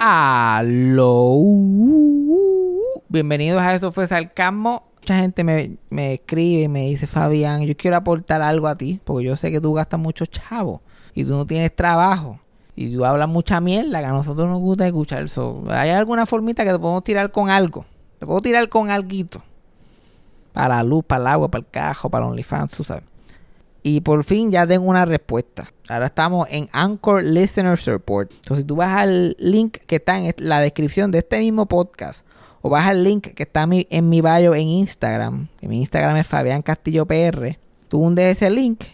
Aló. Bienvenidos a Eso fue Sarcasmo. Mucha gente me, me escribe y me dice, Fabián, yo quiero aportar algo a ti, porque yo sé que tú gastas mucho chavo y tú no tienes trabajo. Y tú hablas mucha mierda que a nosotros nos gusta escuchar eso. ¿Hay alguna formita que te podemos tirar con algo? Te puedo tirar con alguito. Para la luz, para el agua, para el cajo, para el OnlyFans, tú sabes. Y por fin ya tengo una respuesta. Ahora estamos en Anchor Listener Support. Entonces, si tú vas al link que está en la descripción de este mismo podcast, o vas al link que está en mi bio en Instagram, que mi Instagram es Fabián Castillo PR, tú hundes ese link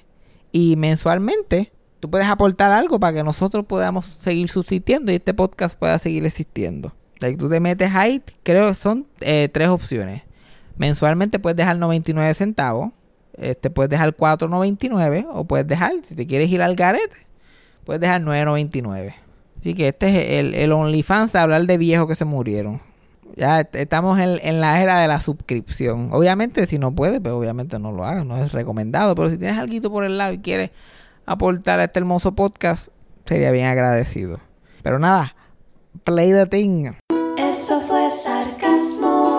y mensualmente tú puedes aportar algo para que nosotros podamos seguir subsistiendo y este podcast pueda seguir existiendo. Like, tú te metes ahí, creo que son eh, tres opciones. Mensualmente puedes dejar 99 centavos este, puedes dejar 4.99 o puedes dejar, si te quieres ir al garete, puedes dejar 9.99. Así que este es el, el OnlyFans de hablar de viejos que se murieron. Ya estamos en, la era de la suscripción. Obviamente, si no puedes, pues obviamente no lo hagas, no es recomendado. Pero si tienes algo por el lado y quieres aportar a este hermoso podcast, sería bien agradecido. Pero nada, play the thing. Eso fue sarcasmo.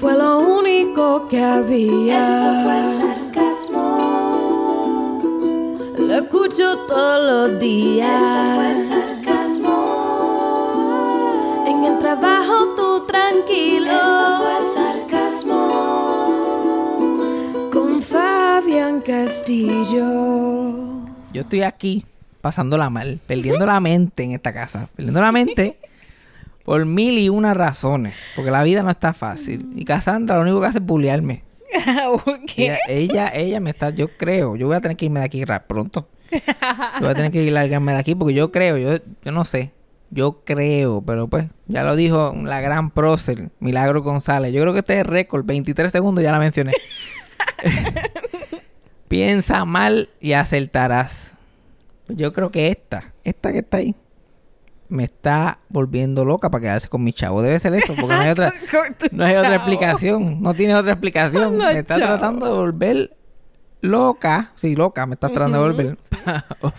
Fue lo único que había. Eso fue sarcasmo. Lo escucho todos los días. Eso fue sarcasmo. En el trabajo tú tranquilo. Eso fue sarcasmo. Con Fabián Castillo. Yo estoy aquí pasándola mal, perdiendo la mente en esta casa, perdiendo la mente por mil y una razones. Porque la vida no está fácil. Y Cassandra lo único que hace es bullearme. ¿Qué? Ella, ella, me está, yo creo, yo voy a tener que irme de aquí pronto. Yo voy a tener que ir largarme de aquí porque yo creo, yo, yo no sé. Yo creo, pero pues, ya lo dijo la gran prócer, Milagro González. Yo creo que este es récord, 23 segundos, ya la mencioné. Piensa mal y acertarás. Yo creo que esta, esta que está ahí, me está volviendo loca para quedarse con mi chavo. Debe ser eso, porque no hay otra, no hay otra explicación. No tiene otra explicación. me está tratando de volver loca. Sí, loca, me está tratando de volver.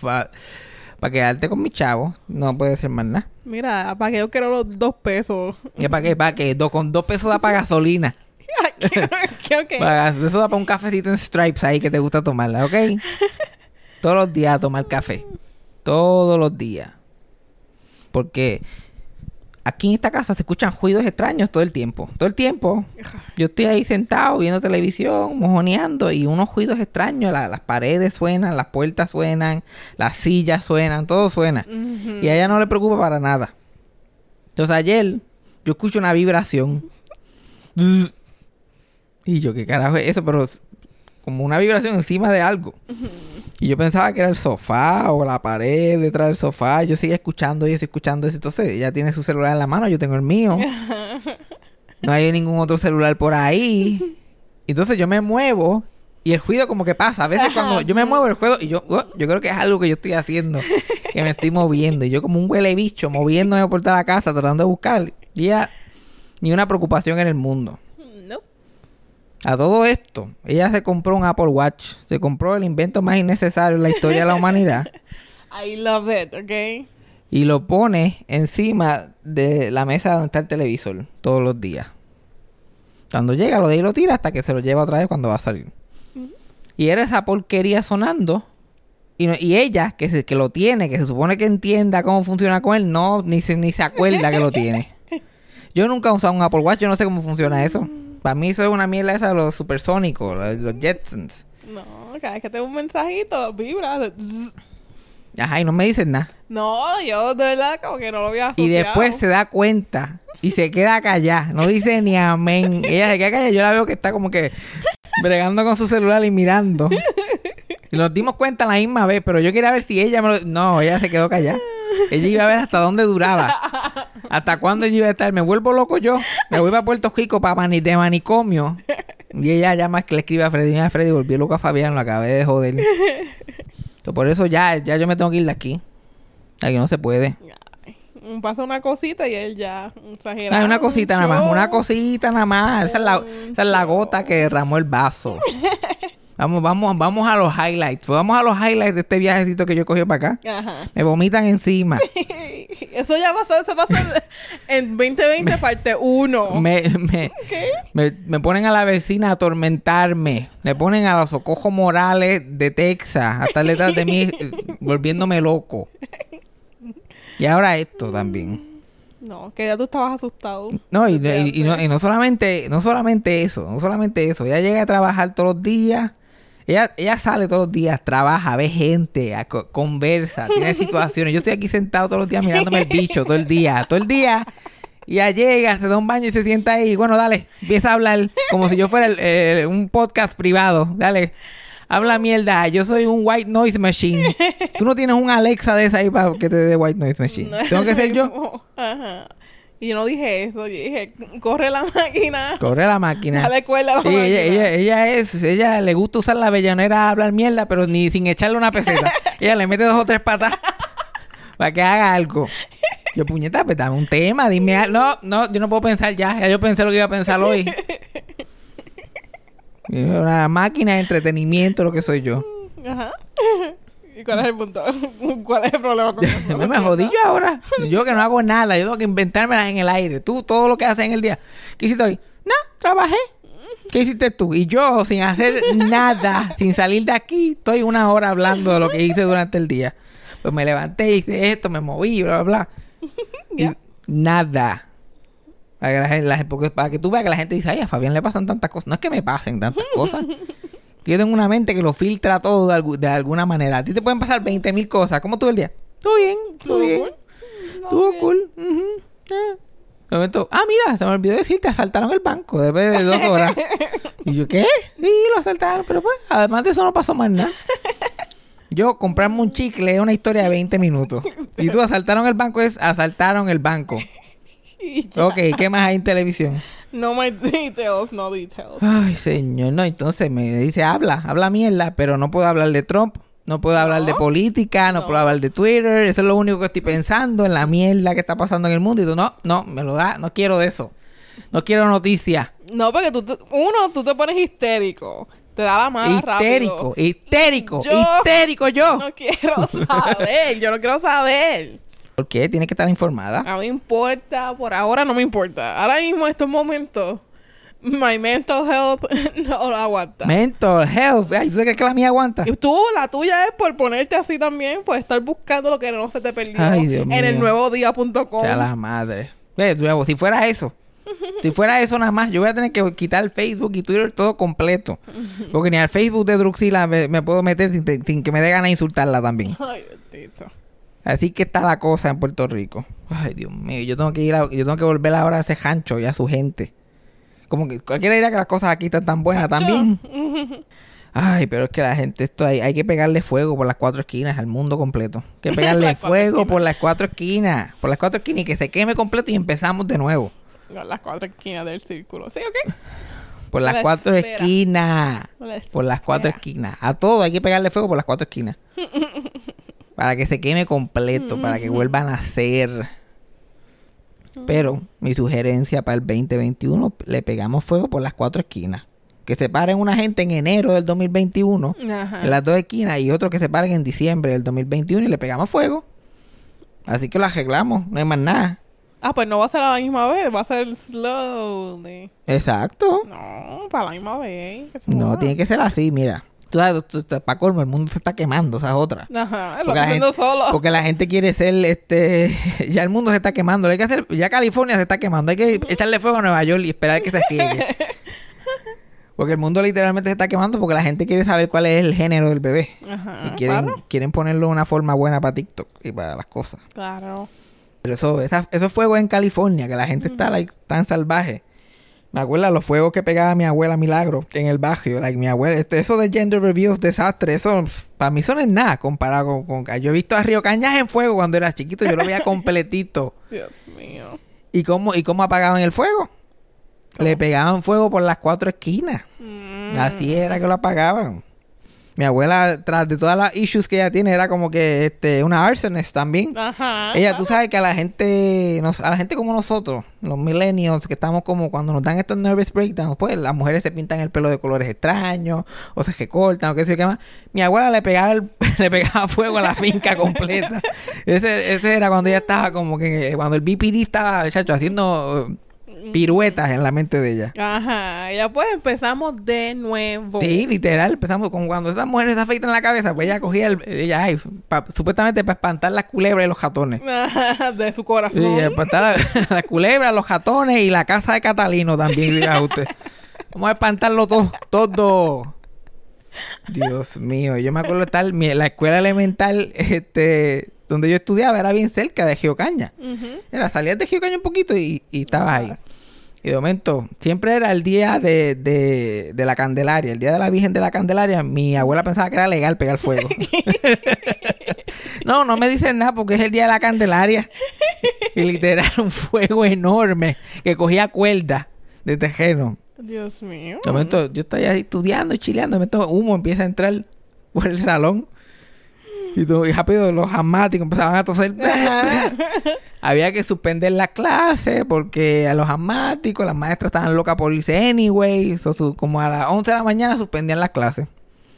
para quedarte con mi chavo. No puede ser más nada. Mira, para que yo quiero los dos pesos. ¿Y para qué? ¿Para qué? con dos pesos da para gasolina. ¿Qué, qué, Para, eso da para un cafecito en Stripes ahí que te gusta tomarla, ¿ok? Todos los días a tomar café. Todos los días. Porque aquí en esta casa se escuchan ruidos extraños todo el tiempo. Todo el tiempo. Yo estoy ahí sentado viendo televisión, mojoneando y unos ruidos extraños. las paredes suenan, las puertas suenan, las sillas suenan, todo suena. Y a ella no le preocupa para nada. Entonces ayer yo escucho una vibración. y yo, ¿qué carajo es eso? Pero como una vibración encima de algo. Y yo pensaba que era el sofá o la pared detrás del sofá. Yo seguía escuchando y escuchando eso. Entonces ella tiene su celular en la mano, yo tengo el mío. No hay ningún otro celular por ahí. Entonces yo me muevo y el ruido como que pasa. A veces cuando yo me muevo el ruido y yo, oh, yo creo que es algo que yo estoy haciendo. Que me estoy moviendo. Y yo como un huele bicho moviéndome por toda la casa tratando de buscar. Y ella ni una preocupación en el mundo. A todo esto, ella se compró un Apple Watch. Se compró el invento más innecesario en la historia de la humanidad. I love it, ¿ok? Y lo pone encima de la mesa donde está el televisor todos los días. Cuando llega, lo de ahí lo tira hasta que se lo lleva otra vez cuando va a salir. Y era esa porquería sonando. Y, y ella, que, que lo tiene, que se supone que entienda cómo funciona con él, no, ni se, ni se acuerda que lo tiene. Yo nunca he usado un Apple Watch, yo no sé cómo funciona eso. Para mí eso es una mierda esa de los supersónicos, los, Jetsons. No, cada vez que tengo un mensajito, vibra. Ajá, y no me dicen nada. No, yo de verdad como que no lo había asociado. Y después se da cuenta y se queda callada. No dice ni amén. Ella se queda callada. Yo la veo que está como que bregando con su celular y mirando. Y nos dimos cuenta la misma vez, pero yo quería ver si ella me lo... No, ella se quedó callada. Ella iba a ver hasta dónde duraba. Hasta cuándo ella iba a estar. Me vuelvo loco yo. Me voy a Puerto Rico para mani de manicomio. Y ella ya más que le escribe a Freddy. Mira, Freddy, volví loco a Fabián. Lo acabé de joder. Entonces, por eso ya, ya yo me tengo que ir de aquí. Aquí no se puede. Pasa una cosita y él ya exagerado. una cosita nada más. Una cosita nada más. Esa es la, esa es la gota que derramó el vaso. Vamos, vamos, vamos a los highlights. Vamos a los highlights de este viajecito que yo cogí para acá. Me vomitan encima. Eso ya pasó, eso pasó en- en 2020 parte 1. Me, me, me, me ponen a la vecina a atormentarme. Me ponen a los Socojo Morales de Texas a estar detrás de mí eh, volviéndome loco. Y ahora esto también. No, que ya tú estabas asustado. No, y, y- y no, y no solamente, no solamente eso, no solamente eso. Ella llega a trabajar todos los días. Ella, ella sale todos los días, trabaja, ve gente, a- conversa, tiene situaciones. Yo estoy aquí sentado todos los días mirándome el bicho, todo el día, todo el día. Y ella llega, se da un baño y se sienta ahí. Bueno, dale, empieza a hablar como si yo fuera el- un podcast privado. Dale, habla mierda. Yo soy un white noise machine. Tú no tienes un Alexa de esa ahí para que te dé white noise machine. No Tengo que ser yo. Ajá. Y yo no dije eso, yo dije, corre la máquina. Corre la máquina. Dale cuerda a la Sí, máquina. ella, ella, ella es, ella le gusta usar la bellanera a hablar mierda, pero ni sin echarle una peseta. ella le mete dos o tres patas para que haga algo. Yo, puñeta, pues dame un tema, dime algo. No, no, yo no puedo pensar ya. Ya yo pensé lo que iba a pensar hoy. Una máquina de entretenimiento, lo que soy yo. Ajá. ¿Y cuál es el punto? ¿Cuál es el problema con eso? No me jodí yo ahora. Yo que no hago nada, yo tengo que inventármelas en el aire. Tú, todo lo que haces en el día. ¿Qué hiciste hoy? No, trabajé. ¿Qué hiciste tú? Y yo, sin hacer nada, sin salir de aquí, estoy una hora hablando de lo que hice durante el día. Pues me levanté, hice esto, me moví, bla, bla, bla. Y nada. Para que, la gente- la- porque para que tú veas que la gente dice, ay, a Fabián le pasan tantas cosas. No es que me pasen tantas cosas. Yo tengo una mente que lo filtra todo de, algu- de alguna manera. A ti te pueden pasar 20 mil cosas. ¿Cómo estuvo el día? Todo bien, todo ¿Estuvo bien. cool? Estuvo cool. eh. De momento, ah, mira, se me olvidó decirte, asaltaron el banco después de dos horas. y yo, ¿qué? Sí, lo asaltaron, pero pues, además de eso no pasó más nada. Yo comprarme un chicle es una historia de 20 minutos. Y tú asaltaron el banco es asaltaron el banco. Ok, ¿qué más hay en televisión? No my details, no details. Ay, señor, no, entonces me dice, habla, habla mierda, pero no puedo hablar de Trump, no puedo hablar de política, no, No. puedo hablar de Twitter, eso es lo único que estoy pensando en la mierda que está pasando en el mundo. Y tú, no, no, me lo da, no quiero de eso. No quiero noticias. No, porque tú, te- uno, tú te pones histérico. Te da la mano Histérico, rápido. histérico, Yo- histérico yo. No quiero saber, yo no quiero saber. ¿Por qué? Tienes que estar informada. Mí me importa, por ahora no me importa. Ahora mismo, en estos momentos, my mental health no lo aguanta. Mental health. Ay, ¿tú crees que la mía aguanta? Y tú, la tuya es por ponerte así también, por estar buscando lo que no se te perdió Ay, Dios en mío. el nuevo día.com. sea la madre. Nuevo, si fuera eso, si fuera eso nada más, yo voy a tener que quitar Facebook y Twitter todo completo. Porque ni al Facebook de Druxila me, me puedo meter sin, te- sin que me dé ganas de insultarla también. Ay, bendito. Así que está la cosa en Puerto Rico. Ay, Dios mío, yo tengo que ir a- yo tengo que volver ahora a ese rancho y a su gente. Como que cualquiera dirá que las cosas aquí están tan buenas también. Ay, pero es que la gente, esto hay, hay que pegarle fuego por las cuatro esquinas al mundo completo. Hay que pegarle fuego esquinas. por las cuatro esquinas. Por las cuatro esquinas y que se queme completo y empezamos de nuevo. Las cuatro esquinas del círculo. ¿Sí, ok? Por las La cuatro espera. esquinas. La Por las cuatro esquinas. A todo hay que pegarle fuego por las cuatro esquinas. para que se queme completo, para que vuelva a nacer. Pero mi sugerencia para el 2021, le pegamos fuego por las cuatro esquinas. Que se paren una gente en enero del 2021, Ajá. en las dos esquinas, y otros que se paren en diciembre del 2021 y le pegamos fuego. Así que lo arreglamos, no hay más nada. Ah, pues no va a ser a la misma vez, va a ser slowly. Exacto. No, para la misma vez. No, tiene que ser así, mira. Para colmo, el mundo se está quemando, esa es otra. Ajá, lo Porque la, gente, solo. porque la gente quiere ser, este, ya el mundo se está quemando, hay que hacer, ya California se está quemando, hay que echarle fuego a Nueva York y esperar que se riegue. Porque el mundo literalmente se está quemando porque la gente quiere saber cuál es el género del bebé. Ajá. y quieren, Claro. quieren ponerlo de una forma buena para TikTok y para las cosas. Claro. Pero eso, esa- esos fuegos en California, que la gente está like, tan salvaje. Me acuerdo los fuegos que pegaba mi abuela Milagro en el barrio. Like, mi abuela, esto- eso de gender reviews, desastre, eso para mí eso no es nada comparado con, con- Yo he visto a Río Cañas en fuego cuando era chiquito, yo lo veía completito. Dios mío. ¿Y cómo, ¿Y cómo apagaban el fuego? Le pegaban fuego por las cuatro esquinas. Mm. Así era que lo apagaban. Mi abuela, tras de todas las issues que ella tiene, era como que este, una arsonist también. Ajá. Ella, tú sabes que a la gente, nos- a la gente como nosotros, los millennials, que estamos como cuando nos dan estos nervous breakdowns, pues las mujeres se pintan el pelo de colores extraños, o se recortan, o qué sé yo qué más. Mi abuela le pegaba, el- le pegaba fuego a la finca completa. Ese, ese era cuando ella estaba como que, cuando el BPD estaba, chacho, haciendo piruetas en la mente de ella. Ajá. Ya pues empezamos de nuevo. Sí, literal, empezamos como cuando esas mujeres se afeitan la cabeza, pues ella cogía el, ella, ay, pa- supuestamente para espantar las culebras y los ratones. Ajá, de su corazón. Sí, espantar la, la culebra, los jatones y la casa de Catalino también, diga usted. Vamos a espantarlo todo, todo. Dios mío, yo me acuerdo estar, mi- la escuela elemental, este, donde yo estudiaba era bien cerca de Geocaña. Ujú. Era, salías de Geocaña un poquito y, y estabas ahí. Y de momento, siempre era el día de, de, de la Candelaria, el día de la Virgen de la Candelaria. Mi abuela pensaba que era legal pegar fuego. no, no me dicen nada porque es el día de la Candelaria. Y literal, un fuego enorme que cogía cuerda de tejeno. Dios mío. De momento, yo estoy ahí estudiando y chileando. De momento, humo empieza a entrar por el salón. Y, todo, y rápido los asmáticos empezaban a toser. Había que suspender la clase porque a los asmáticos, las maestras estaban locas por irse anyway. So, su- como a las 11 de la mañana suspendían las clases.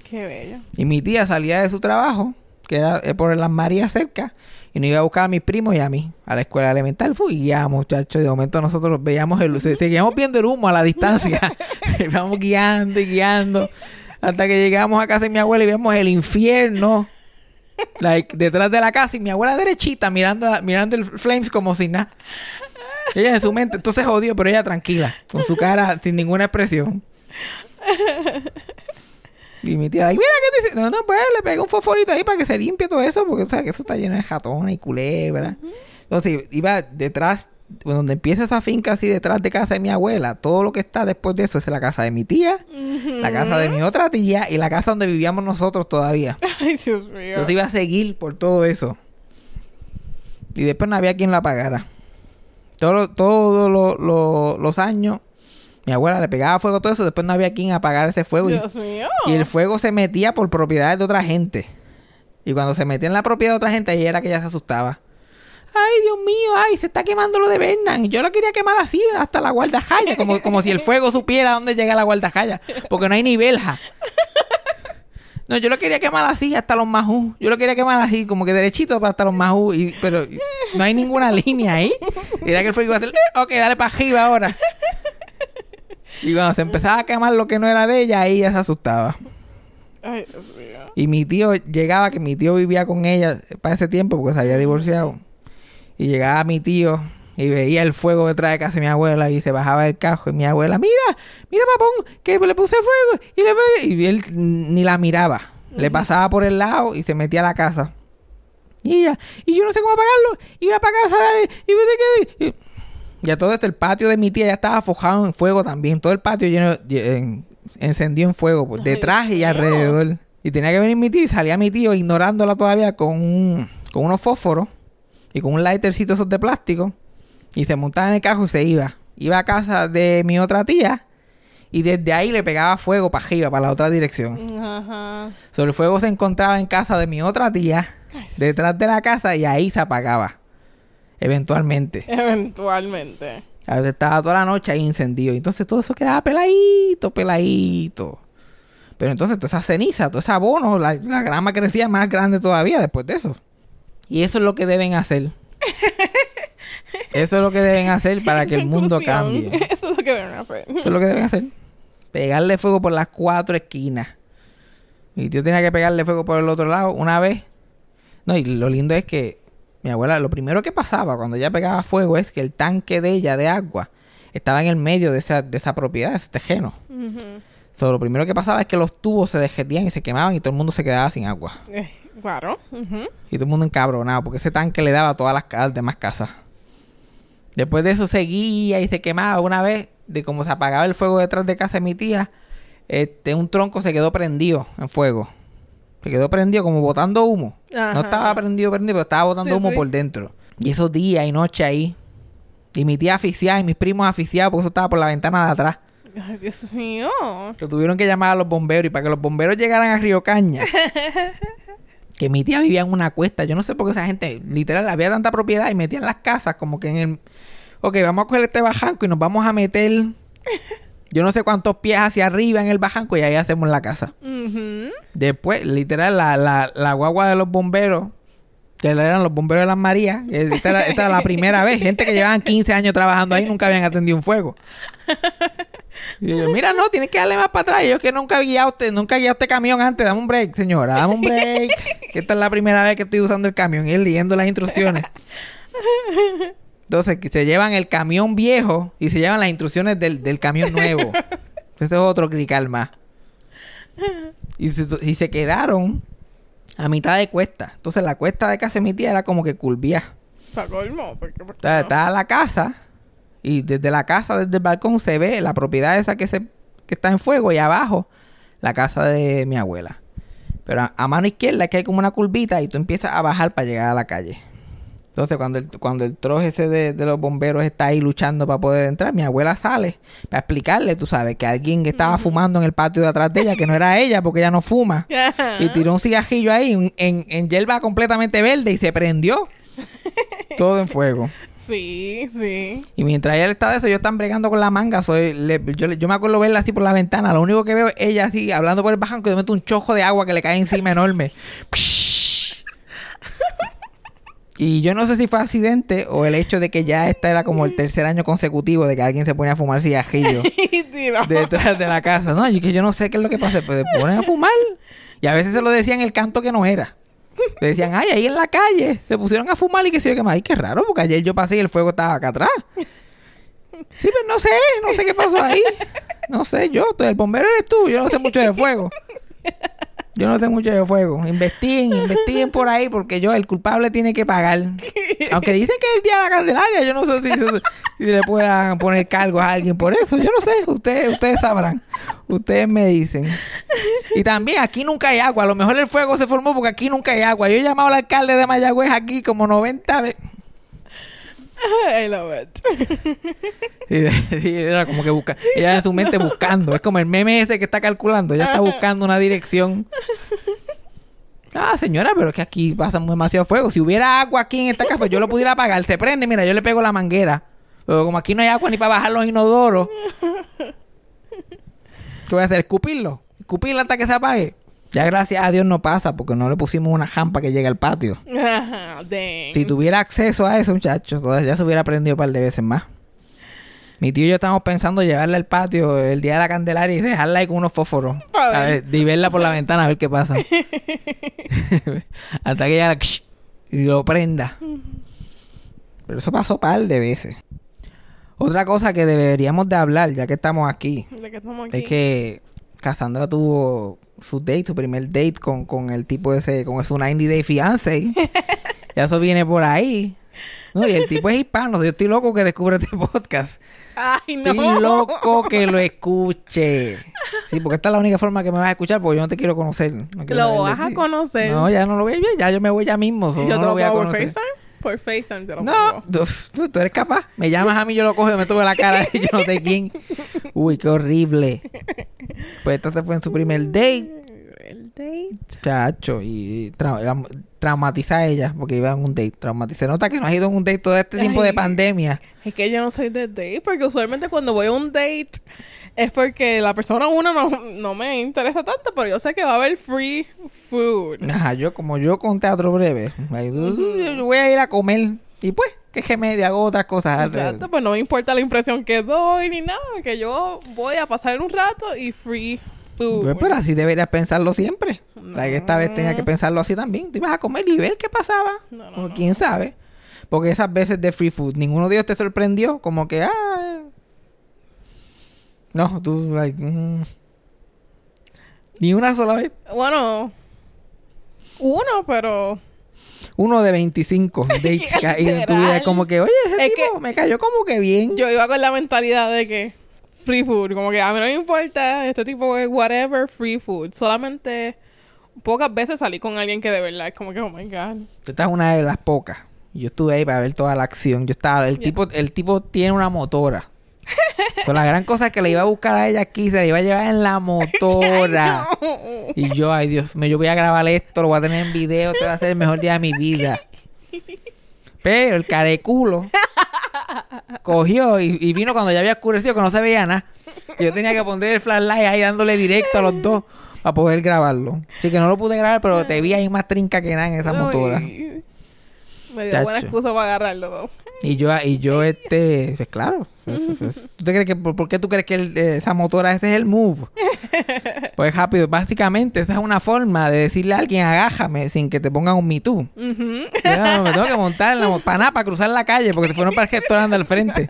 Qué bello. Y mi tía salía de su trabajo, que era eh, por las Marías cerca, y nos iba a buscar a mis primos y a mí, a la escuela elemental. Ya, muchachos. De momento nosotros veíamos el se- seguíamos viendo el humo a la distancia. Íbamos guiando y guiando. Hasta que llegamos a casa de mi abuela y vemos el infierno. Like, detrás de la casa y mi abuela derechita mirando, a- mirando el Flames como si nada. Ella en su mente, entonces jodió, pero ella tranquila, con su cara sin ninguna expresión. Y mi tía, like, mira qué dice. No, no, pues le pega un fosforito ahí para que se limpie todo eso, porque o sea que eso está lleno de jatones y culebras. Entonces iba detrás, donde empieza esa finca así detrás de casa de mi abuela, todo lo que está después de eso es la casa de mi tía, la casa de mi otra tía y la casa donde vivíamos nosotros todavía. Ay, Dios mío. Entonces iba a seguir por todo eso. Y después no había quien la pagara. Todos todos lo- lo- los años, mi abuela le pegaba fuego a todo eso, después no había quien apagar ese fuego. Y- Dios mío. y el fuego se metía por propiedades de otra gente. Y cuando se metía en la propiedad de otra gente, ahí era que ella se asustaba. Ay, Dios mío, ay, se está quemando lo de Bernan. Yo lo quería quemar así, hasta la guardajaya, como, como si el fuego supiera dónde llega la guardajaya. Porque no hay ni verja. No, yo lo quería quemar así, hasta los majú. Yo lo quería quemar así, como que derechito para hasta los majú. Y, pero no hay ninguna línea ahí. Era que el fuego iba a hacer, "Eh, ok, dale para arriba ahora. Y cuando se empezaba a quemar lo que no era de ella, ahí ella se asustaba. Ay, Dios mío. Y mi tío llegaba, que mi tío vivía con ella para ese tiempo porque se había divorciado. Y llegaba mi tío y veía el fuego detrás de casa de mi abuela y se bajaba del cajo. Y mi abuela, mira, mira, papón, que le puse fuego. Y, le, y él ni la miraba. Le pasaba por el lado y se metía a la casa. Y ella, y yo no sé cómo apagarlo. Iba para casa y, y, y, y a todo esto, el patio de mi tía ya estaba fojado en fuego también. Todo el patio lleno, lle- en- fuego, por Ay, detrás y alrededor. Y tenía que venir mi tío y salía mi tío ignorándola todavía con, un- con unos fósforos y con un lightercito esos de plástico. Y se montaba en el carro y se iba. Iba a casa de mi otra tía y desde ahí le pegaba fuego para arriba, para la otra dirección. Ajá. Sobre el fuego se encontraba en casa de mi otra tía, detrás de la casa, y ahí se apagaba. Eventualmente. Eventualmente. A veces estaba toda la noche ahí encendido. Y entonces todo eso quedaba peladito, peladito. Pero entonces toda esa ceniza, todo ese abono, la, la grama crecía más grande todavía después de eso. Y eso es lo que deben hacer. Eso es lo que deben hacer para que el mundo cambie. Eso es lo que deben hacer. Eso es lo que deben hacer. Pegarle fuego por las cuatro esquinas. Mi tío tenía que pegarle fuego por el otro lado una vez. No, y lo lindo es que mi abuela, lo primero que pasaba cuando ella pegaba fuego es que el tanque de ella de agua estaba en el medio de esa, de esa propiedad, de ese tejeno. So, lo primero que pasaba es que los tubos se derretían y se quemaban y todo el mundo se quedaba sin agua. Claro. ujú. Y todo el mundo encabronado porque ese tanque le daba a todas las, demás casas. Después de eso seguía y se quemaba una vez de cómo se apagaba el fuego detrás de casa de mi tía. Este, un tronco se quedó prendido en fuego. Se quedó prendido como botando humo. Ajá. No estaba prendido, prendido, pero estaba botando Sí, humo sí. por dentro. Y esos días y noches ahí. Y mi tía asfixiada y mis primos asfixiados porque eso estaba por la ventana de atrás. Ay, Dios mío. Que tuvieron que llamar a los bomberos y para que los bomberos llegaran a Río Caña. que mi tía vivía en una cuesta. Yo no sé por qué esa gente, literal, había tanta propiedad y metían las casas como que en el... Ok, vamos a coger este bajanco y nos vamos a meter... Yo no sé cuántos pies hacia arriba en el bajanco y ahí hacemos la casa. Después, literal, la, la, la guagua de los bomberos, que eran los bomberos de las Marías, esta era, esta era la primera vez, gente que llevaban 15 años trabajando ahí nunca habían atendido un fuego. Y yo, mira, no, tienes que darle más para atrás. Y yo que nunca había guiado usted, nunca guiado este camión antes, dame un break, señora, dame un break. que esta es la primera vez que estoy usando el camión y él leyendo las instrucciones. Entonces, se llevan el camión viejo y se llevan las instrucciones del, del camión nuevo. Ese es otro crical más. Y se, y se quedaron a mitad de cuesta. Entonces, la cuesta de casa de mi tía era como que curvía. Colmo. Porque, porque Está, no. está la casa y desde la casa, desde el balcón, se ve la propiedad esa que, se, que está en fuego y abajo la casa de mi abuela. Pero a, a mano izquierda es que hay como una curvita y tú empiezas a bajar para llegar a la calle. Entonces, cuando el, cuando el troje ese de, de los bomberos está ahí luchando para poder entrar, mi abuela sale para explicarle, tú sabes, que alguien que estaba fumando en el patio de atrás de ella, que no era ella porque ella no fuma. Y tiró un cigajillo ahí en, en, hierba completamente verde y se prendió. Todo en fuego. Sí, sí. Y mientras ella está de eso, ellos están bregando con la manga. Soy, le- yo, yo me acuerdo verla así por la ventana. Lo único que veo es ella así hablando por el bajanco y de momento un chojo de agua que le cae encima enorme. y yo no sé si fue accidente o el hecho de que ya este era como el tercer año consecutivo de que alguien se pone a fumar cigajillo Y tiró. detrás de la casa. No, yo que yo no sé qué es lo que pasa, pero se ponen a fumar. Y a veces se lo decían el canto que no era. Le decían, ay, ahí en la calle se pusieron a fumar y que se yo que más. Ay, qué raro, porque ayer yo pasé y el fuego estaba acá atrás. Sí, pero no sé, no sé qué pasó ahí. No sé, yo, el bombero eres tú, yo no sé mucho de fuego. Yo no sé mucho de fuego. Investiguen, investiguen por ahí porque yo, el culpable tiene que pagar. Aunque dicen que es el día de la Candelaria, yo no sé si, si le puedan poner cargos a alguien por eso. Yo no sé, ustedes, ustedes sabrán. Ustedes me dicen. Y también aquí nunca hay agua. A lo mejor el fuego se formó porque aquí nunca hay agua. Yo he llamado al alcalde de Mayagüez aquí como 90 veces. I love it. Y, y era como que busca, ella en su mente buscando. Es como el meme ese que está calculando. Ella está buscando una dirección. Ah, señora, pero es que aquí pasa demasiado fuego. Si hubiera agua aquí en esta casa, pues yo lo pudiera apagar. Se prende, mira, yo le pego la manguera. Pero como aquí no hay agua ni para bajar los inodoros. ¿Qué voy a hacer? ¿Escupirlo? ¿Escupirlo hasta que se apague? Ya gracias a Dios no pasa porque no le pusimos una jampa que llegue al patio. Si tuviera acceso a eso, muchachos, ya se hubiera prendido un par de veces más. Mi tío y yo estamos pensando llevarla al patio el día de la Candelaria y dejarla ahí con unos fósforos. A ver. Y verla por la ventana a ver qué pasa. Hasta que ella y lo prenda. Pero eso pasó un par de veces. Otra cosa que deberíamos de hablar, ya que estamos aquí, que estamos aquí. es que Cassandra tuvo su date, su primer date con, con el tipo ese, con su 90 Day Fiance. ya eso viene por ahí. No, y el tipo es hispano. Yo estoy loco que descubra este podcast. Ay, no. Estoy loco que lo escuche. Sí, porque esta es la única forma que me vas a escuchar porque yo no te quiero conocer. No quiero Lo vas a conocer. No, ya no lo voy a ver. Ya yo me voy ya mismo. so yo no te lo voy a por conocer. Por FaceTime te lo No, tú, tú- eres capaz. Me llamas a mí, yo lo cojo y me tomo la cara y yo no sé quién. Uy, qué horrible. Pues esta se fue en su primer date, El date. chacho, y era- traumatiza a ella porque iba en un date. Traumatiza. Nota que no has ido en un date todo este tiempo de Ay. pandemia. Es que yo no soy de date, porque usualmente cuando voy a un date es porque la persona uno no, no me interesa tanto, pero yo sé que va a haber free food. Ajá, yo como yo con teatro breve, yo voy a ir a comer y pues, que remedio, hago otras cosas. alrededor. Exacto, pues no me importa la impresión que doy ni nada, que yo voy a pasar un rato y free food. Pues, pero así deberías pensarlo siempre. No. O sea, que esta vez tenía que pensarlo así también. Tú ibas a comer y ver qué pasaba. No, no, o quién sabe. Porque esas veces de free food, ninguno de ellos te sorprendió. Como que, ah. No, tú, like. mm. Ni una sola vez. Bueno, uno, pero Uno de 25 dates que ha ido en tu vida. Como que, oye, ese Es tipo que- me cayó como que bien. yo iba con la mentalidad de que free food, como que a mí no me importa, este tipo es whatever, free food. Solamente pocas veces salí con alguien que de verdad es como que, oh my god. Esta es una de las pocas. Yo estuve ahí para ver toda la acción. Yo estaba, el tipo, el tipo tiene una motora. Pero la gran cosa es que le iba a buscar a ella aquí, se la iba a llevar en la motora. Y yo, ay Dios mío, yo voy a grabar esto, lo voy a tener en video, este va a ser el mejor día de mi vida. Pero el careculo cogió y, y vino cuando ya había oscurecido, que no se veía nada. Y yo tenía que poner el flashlight ahí dándole directo a los dos para poder grabarlo. Así que no lo pude grabar, pero te vi ahí más trinca que nada en esa motora. Uy. Me dio buena excusa para agarrarlo. ¿no? Y yo, y yo este, pues claro. pues, pues, ¿Tú te crees que, por, por qué tú crees que el- eh, esa motora, ese es el move? Pues rápido, básicamente esa es una forma de decirle a alguien, agájame, sin que te pongan un Me Too. No, me tengo que montar en la para nada, para cruzar la calle, porque se fueron para el restaurante al frente.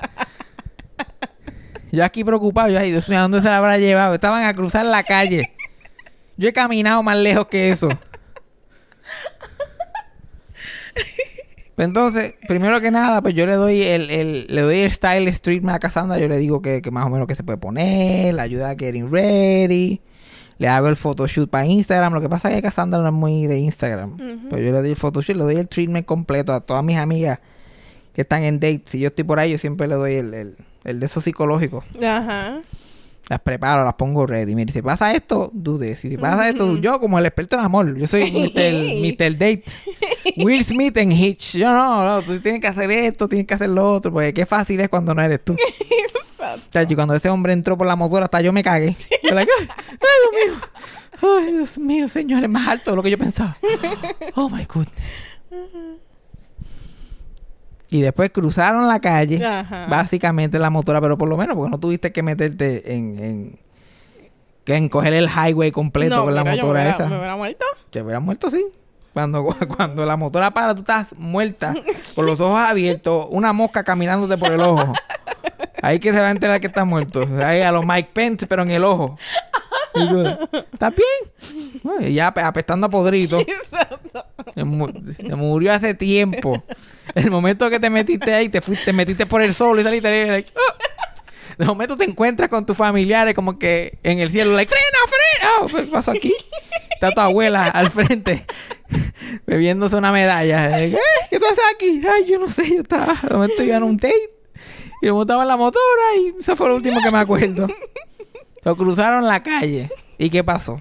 Yo aquí preocupado, yo, ay Dios mío, ¿a dónde se la habrá llevado? Estaban a cruzar la calle. Yo he caminado más lejos que eso. Pues entonces, primero que nada, pues yo le doy el, el- le doy el style street a Cassandra, yo le digo que, que más o menos que se puede poner, la ayuda a getting ready, le hago el photoshoot para Instagram, lo que pasa es que Cassandra no es muy de Instagram, pues yo le doy el photoshoot, le doy el treatment completo a todas mis amigas que están en date, si yo estoy por ahí, yo siempre le doy el, el, el de esos psicológicos, Ajá. Las preparo, las pongo ready, mire, si pasa esto, dude, si pasa esto, yo como el experto en amor, yo soy Mr. Mr. Date, Will Smith en Hitch. Yo no, no, tú tienes que hacer esto, tienes que hacer lo otro, porque qué fácil es cuando no eres tú. Chacho, y cuando ese hombre entró por la motora, hasta yo me cagué. Yo, like, ay, ay, Dios mío. Ay, Dios mío, señor, es más alto de lo que yo pensaba. Oh my goodness. Y después cruzaron la calle, Ajá. básicamente la motora, pero por lo menos, porque no tuviste que meterte en, en, que en coger el highway completo no, con la yo motora me hubiera- esa. Me hubiera muerto. Te hubieras muerto, sí. Cuando, cuando la motora para, tú estás muerta, con los ojos abiertos, una mosca caminándote por el ojo. Ahí que se va a enterar que estás muerto. Ahí a los Mike Pence, pero en el ojo. Y ¿Estás bien? No, y ya ape- apestando a podrito. Se, mu- se murió hace tiempo. El momento que te metiste ahí, te fuiste, te metiste por el sol y saliste ahí, like, ¡ah! De momento te encuentras con tus familiares como que en el cielo, like, frena, frena. ¿Qué pasó aquí? Está tu abuela al frente bebiéndose una medalla. "Eh, ¿Qué tú haces aquí? Ay, yo no sé, yo estaba, de momento iba en un date y me montaba en la motora y eso fue lo último que me acuerdo. Lo cruzaron la calle. ¿Y qué pasó?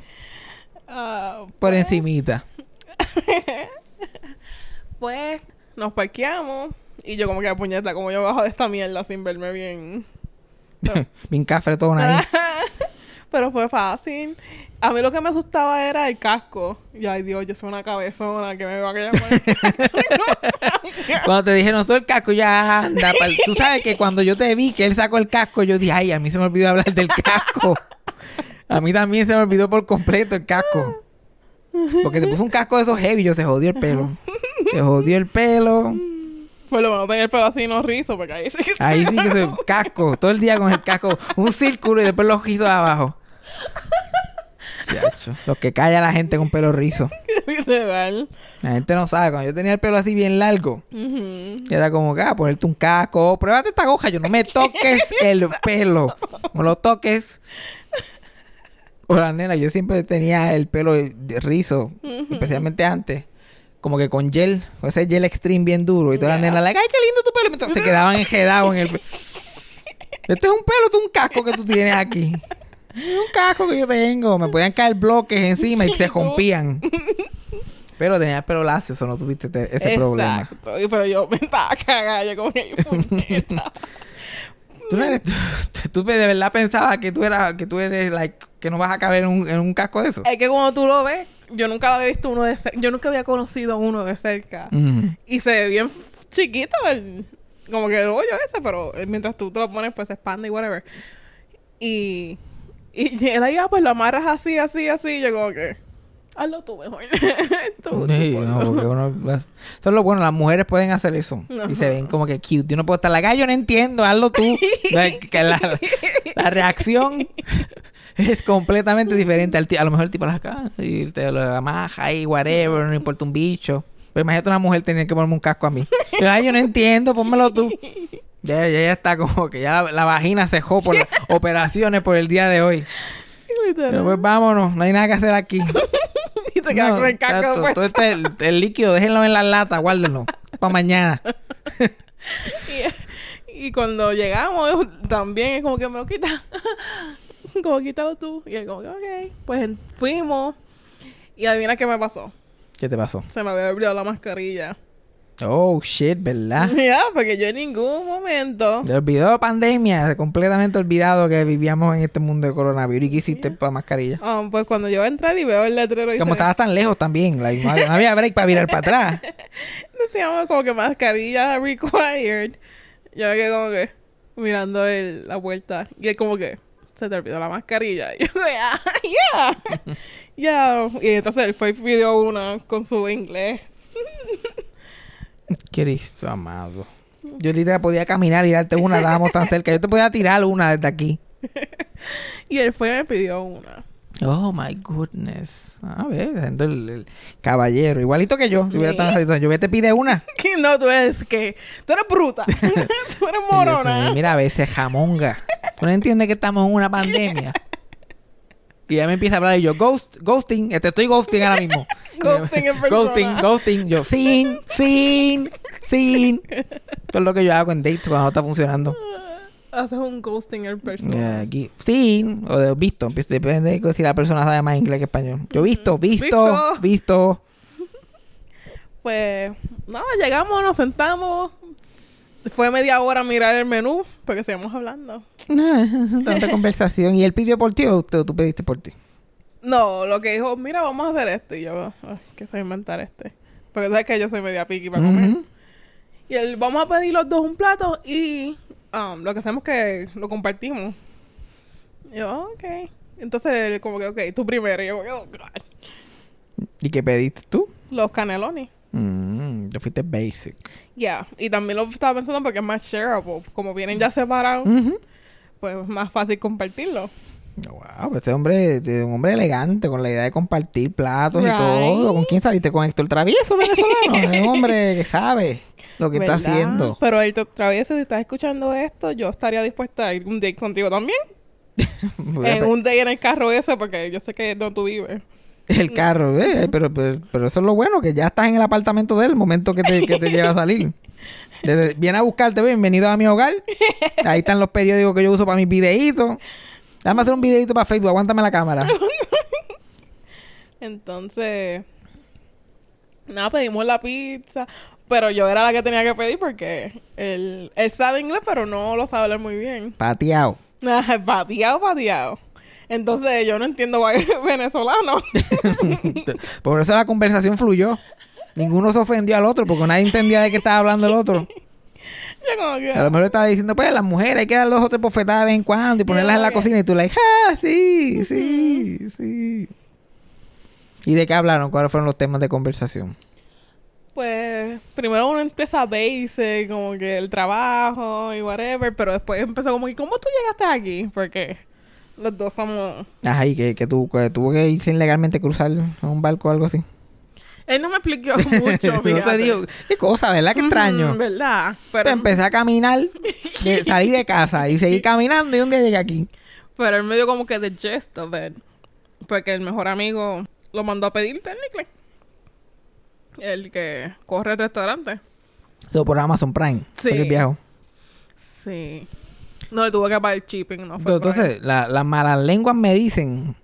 Ah, Por encimita. pues nos parqueamos. Y yo como que puñeta, como yo bajo de esta mierda sin verme bien. Bien cafretona ahí. Pero fue fácil. A mí lo que me asustaba era el casco. Y ay Dios, yo soy una cabezona que me va a llamar. Cuando te dijeron, soy el casco, ya anda. pal-". Tú sabes que cuando yo te vi que él sacó el casco, yo dije, ay, a mí se me olvidó hablar del casco. A mí también se me olvidó por completo el casco. Porque te puso un casco de esos heavy, yo se jodió el pelo. Se jodió el pelo. Por lo menos tenía el pelo así no rizo, porque ahí sí que Ahí sí que casco. Todo el día con el casco. Un círculo y después los rizos abajo. Chacho, Lo que calla la gente con pelo rizo. La gente no sabe. Cuando yo tenía el pelo así bien largo, era como que, ah, ponerte un casco. "Oh, Pruébate esta aguja. Yo no me toques el pelo. No lo toques. O la nena, yo siempre tenía el pelo de rizo, especialmente antes. Como que con gel, ese gel extreme bien duro. Y todas las Ya. nenas, like, ay, qué lindo tu pelo. Entonces se quedaban enjedados en el pelo. Este es un pelo, es un casco que tú tienes aquí. Un casco que yo tengo. Me podían caer bloques encima y se rompían. Pero tenía el pelo lacio, eso no tuviste te- ese problema. Exacto. Pero yo me estaba cagada. Yo como que. ¿Tú, no eres- tú- tú de verdad pensabas que tú eras, que tú eres, like, que no vas a caber en un, en un casco de eso. Es que cuando tú lo ves, yo nunca había visto uno de cerca. Yo nunca había conocido uno de cerca. Y se ve bien chiquito el... Como que el hoyo ese, pero eh, mientras tú te lo pones, pues se expande y whatever. Y... Y él ahí, ah, pues lo amarras así, así, así. Y yo como que... Hazlo tú mejor. Tú, tú Sí, puedes. no, porque uno- eso es lo bueno, las mujeres pueden hacer eso. Y se ven como que cute. Y uno puede estar like, "Ay, yo no entiendo, hazlo tú. Like, la, la reacción es completamente diferente. Al a lo mejor el tipo las acá y te lo amaja y whatever, no importa un bicho. Pero imagínate una mujer tener que ponerme un casco a mí. Yo, Ay, yo no entiendo, pónmelo tú. Ya, ya, ya está como que ya la, la vagina cejó por las operaciones por el día de hoy. Pero pues vámonos, no hay nada que hacer aquí. y te quedas No, con el casco después. todo este, el, el líquido, déjenlo en la lata, guárdenlo. Para mañana. Y, Y cuando llegamos, también es como que me lo quita. como quítalo tú. Y él como que, ok. Pues fuimos. Y adivina qué me pasó. ¿Qué te pasó? Se me había olvidado la mascarilla. Oh, shit, ¿verdad? Ya, porque yo en ningún momento. Te olvidó la pandemia, completamente olvidado que vivíamos en este mundo de coronavirus. ¿Y qué hiciste para mascarilla? Ah, pues cuando yo entrar y veo el letrero y Como estabas tan lejos también, like, no, había, no había break para virar para atrás. decíamos como que mascarilla required. Yo me quedé como que mirando el, la vuelta. Y él como que se te olvidó la mascarilla. Y yo ah, yeah. Ya. Y entonces él fue y pidió una con su inglés. Cristo amado. Yo literal podía caminar y darte una, estábamos tan cerca. Yo te podía tirar una desde aquí. Y él fue y me pidió una. Oh my goodness. A ver, el, el caballero. Igualito que yo. Si hubiera estado. Yo te pide una. No, tú eres que... Tú eres bruta. tú eres yo, morona. Mira, a veces jamonga. ¿Tú no entiendes que estamos en una pandemia? Y ella me empieza a hablar y yo, Ghost, ghosting, te estoy ghosting ahora mismo. Ghosting en persona. Ghosting, ghosting. Yo, sin, sin, sin. Eso es lo que yo hago en dates cuando no está funcionando. Haces un ghosting en Eh, persona. aquí, sin, o de visto. Depende de si la persona sabe más inglés que español. Yo, visto, visto, Visto. visto. Pues nada, llegamos, nos sentamos. Fue media hora a mirar el menú porque seguimos hablando. Tanta conversación. ¿Y él pidió por ti o tú, tú pediste por ti? No, lo que dijo, mira, vamos a hacer esto. Y yo, "Ay, ¿qué sé inventar este? Porque sabes que yo soy media piqui para comer. Y él, vamos a pedir los dos un plato y um, lo que hacemos es que lo compartimos. Y yo, ok. Entonces, él como que, ok, tú primero. Y yo, oh, God. ¿Y qué pediste tú? Los canelones. Mm, te fuiste basic. Ya, y también lo estaba pensando porque es más shareable. Como vienen ya separados, pues es más fácil compartirlo. Wow, este hombre es un hombre elegante con la idea de compartir platos Right. y todo. ¿Con quién saliste? ¿Con Héctor Travieso venezolano? es un hombre que sabe lo que está haciendo. Pero el travieso, si estás escuchando esto, yo estaría dispuesta a ir un date contigo también. en un date en el carro ese, porque yo sé que es donde tú vives. El carro, ¿eh? pero, pero, pero eso es lo bueno, que ya estás en el apartamento de él el momento que te, que te lleva a salir. Desde- viene a buscarte, bienvenido a mi hogar. Ahí están los periódicos que yo uso para mis videitos. Dame hacer un videito para Facebook, aguántame la cámara. Entonces, nada, pedimos la pizza. Pero yo era la que tenía que pedir porque él, él sabe inglés, pero no lo sabe hablar muy bien. Pateado. Pateado, pateado. Entonces, yo no entiendo venezolano. Por eso la conversación fluyó. Ninguno se ofendió al otro porque nadie entendía de qué estaba hablando el otro. yo como que... A lo mejor estaba diciendo, pues, las mujeres hay que dar dos o tres bofetadas de vez en cuando y ponerlas en la cocina. Y tú, like, ah, sí, sí, sí. ¿Y de qué hablaron? ¿Cuáles fueron los temas de conversación? Pues primero uno empieza basic, como que el trabajo y whatever, pero después empezó como que, ¿cómo tú llegaste aquí? Porque los dos somos... Ajá, y que, que, tú, que tuvo que irse ilegalmente cruzar a un barco o algo así. Él no me explicó mucho, no te digo, qué cosa, ¿verdad? Qué extraño. Ujú, ¿Verdad? Pero Pero, empecé a caminar, de- salí de casa y seguí caminando y un día llegué aquí. pero él me dio como que the gist of it. Porque el mejor amigo lo mandó a pedir technically. El que corre el restaurante. Todo por Amazon Prime. Sí. El viaje. Sí. No, tuve que pagar el shipping, no fue. Entonces, la- las malas lenguas me dicen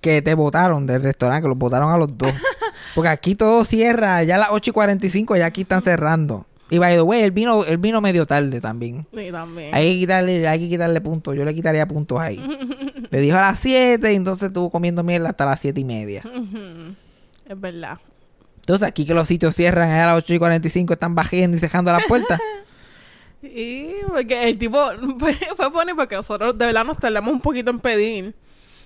que te votaron del restaurante, que los votaron a los dos. Porque aquí todo cierra, ya a las 8 y 45, ya aquí están cerrando. Y by the way, él vino, él vino medio tarde también. Sí, también. Hay que quitarle, hay que quitarle puntos. Yo le quitaría puntos ahí. le dijo a las 7 y entonces estuvo comiendo mierda hasta las 7 y media. Es verdad. Entonces aquí que los sitios cierran a las 8 y 45 están bajando y cerrando las puertas. Y porque el tipo fue, funny porque nosotros de verdad nos tardamos un poquito en pedir.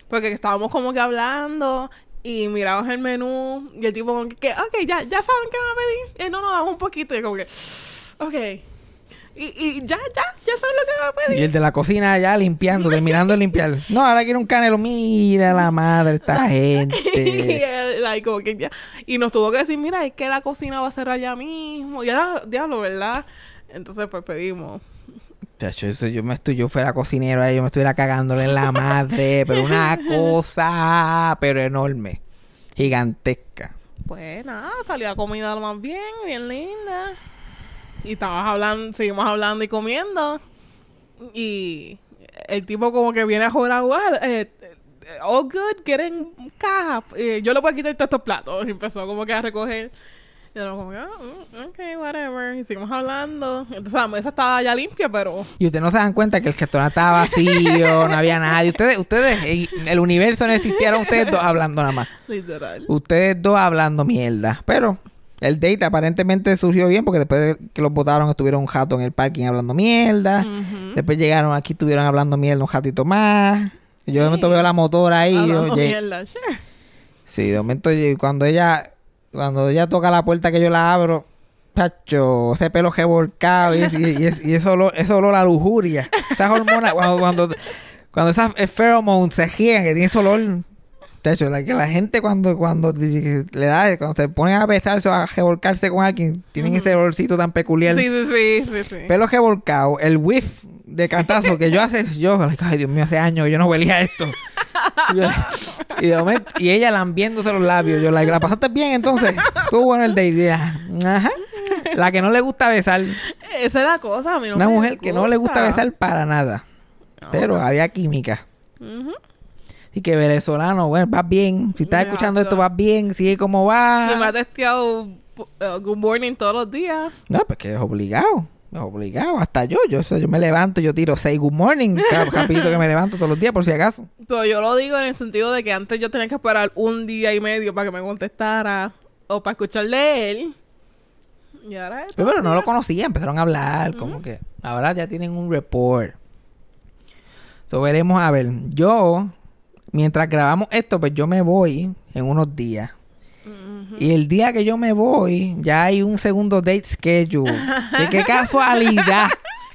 Porque estábamos como que hablando y miramos el menú y el tipo como que, ok, ya, ya saben qué van a pedir. Y no, no, damos un poquito. Y como que, ok. Y, y ya, ya, ya saben lo que van a y pedir. el de la cocina allá limpiando, terminando de limpiar. No, ahora quiero un canelo. Mira la madre, esta y gente. él, like, como que ya. Y nos tuvo que decir, mira, es que la cocina va a cerrar ya mismo. Ya, diablo, ¿verdad? Entonces, pues pedimos. Chacho, eso yo me estoy, yo fuera cocinero yo me estuviera cagándole en la madre, pero una cosa, pero enorme, gigantesca. Pues nada, salió la comida lo más bien, bien linda. Y estábamos hablando, seguimos hablando y comiendo. Y el tipo como que viene a jugar, "Well, eh, eh, all good, quieren caja. Eh, yo le voy a quitar todos estos platos. Y empezó como que a recoger. Y yo como que, "Ah, mm, ok, whatever. Y seguimos hablando. Entonces la mesa estaba ya limpia, pero... Y ustedes no se dan cuenta que el restaurante estaba vacío, no había nadie. Ustedes, ustedes, el universo no existieron ustedes dos hablando nada más. Literal. Ustedes dos hablando mierda. Pero el date aparentemente surgió bien porque después de que los votaron estuvieron un jato en el parking hablando mierda. Después llegaron aquí, estuvieron hablando mierda un ratito más. Y yo de momento veo la motora ahí. Hablando mierda, sure. Sí, de momento cuando ella cuando ella toca la puerta que yo la abro, Pacho, ese pelo revolcado y, y, y es- y eso olor, eso olor a lujuria. Esas hormonas, cuando, cuando, cuando esas pheromones se giegan, que tiene ese olor. Tacho, la, que la gente cuando, cuando le da, cuando se ponen a besarse o a revolcarse con alguien, tienen ese olorcito tan peculiar. Sí, sí, sí, sí, sí. Pelo revolcado, el whiff de cantazo que yo hace, yo, ay Dios mío, hace años yo no huelía esto. Y, yo, y de momento, y ella lambiéndose los labios, yo, like, ¿la pasaste bien entonces? Estuvo bueno el date, ajá. La que no le gusta besar, Esa es la cosa, a mí no una me mujer que no le gusta besar para nada, pero había química. Ujú. Así que venezolano, bueno, vas bien. Si estás Exacto. escuchando esto, vas bien, sigue como Y me ha va. testeado uh, Good Morning todos los días. No, pues que es obligado. Obligado. Hasta yo, yo, yo me levanto, yo tiro say good morning. rapidito que me levanto todos los días, por si acaso. Pero yo lo digo en el sentido de que antes yo tenía que esperar un día y medio para que me contestara o para escuchar de él. Y ahora Pero, pero no lo conocía, empezaron a hablar, como que ahora ya tienen un report. So, veremos a ver. Yo, mientras grabamos esto, pues yo me voy en unos días. Y el día que yo me voy, ya hay un segundo date schedule. Que qué casualidad.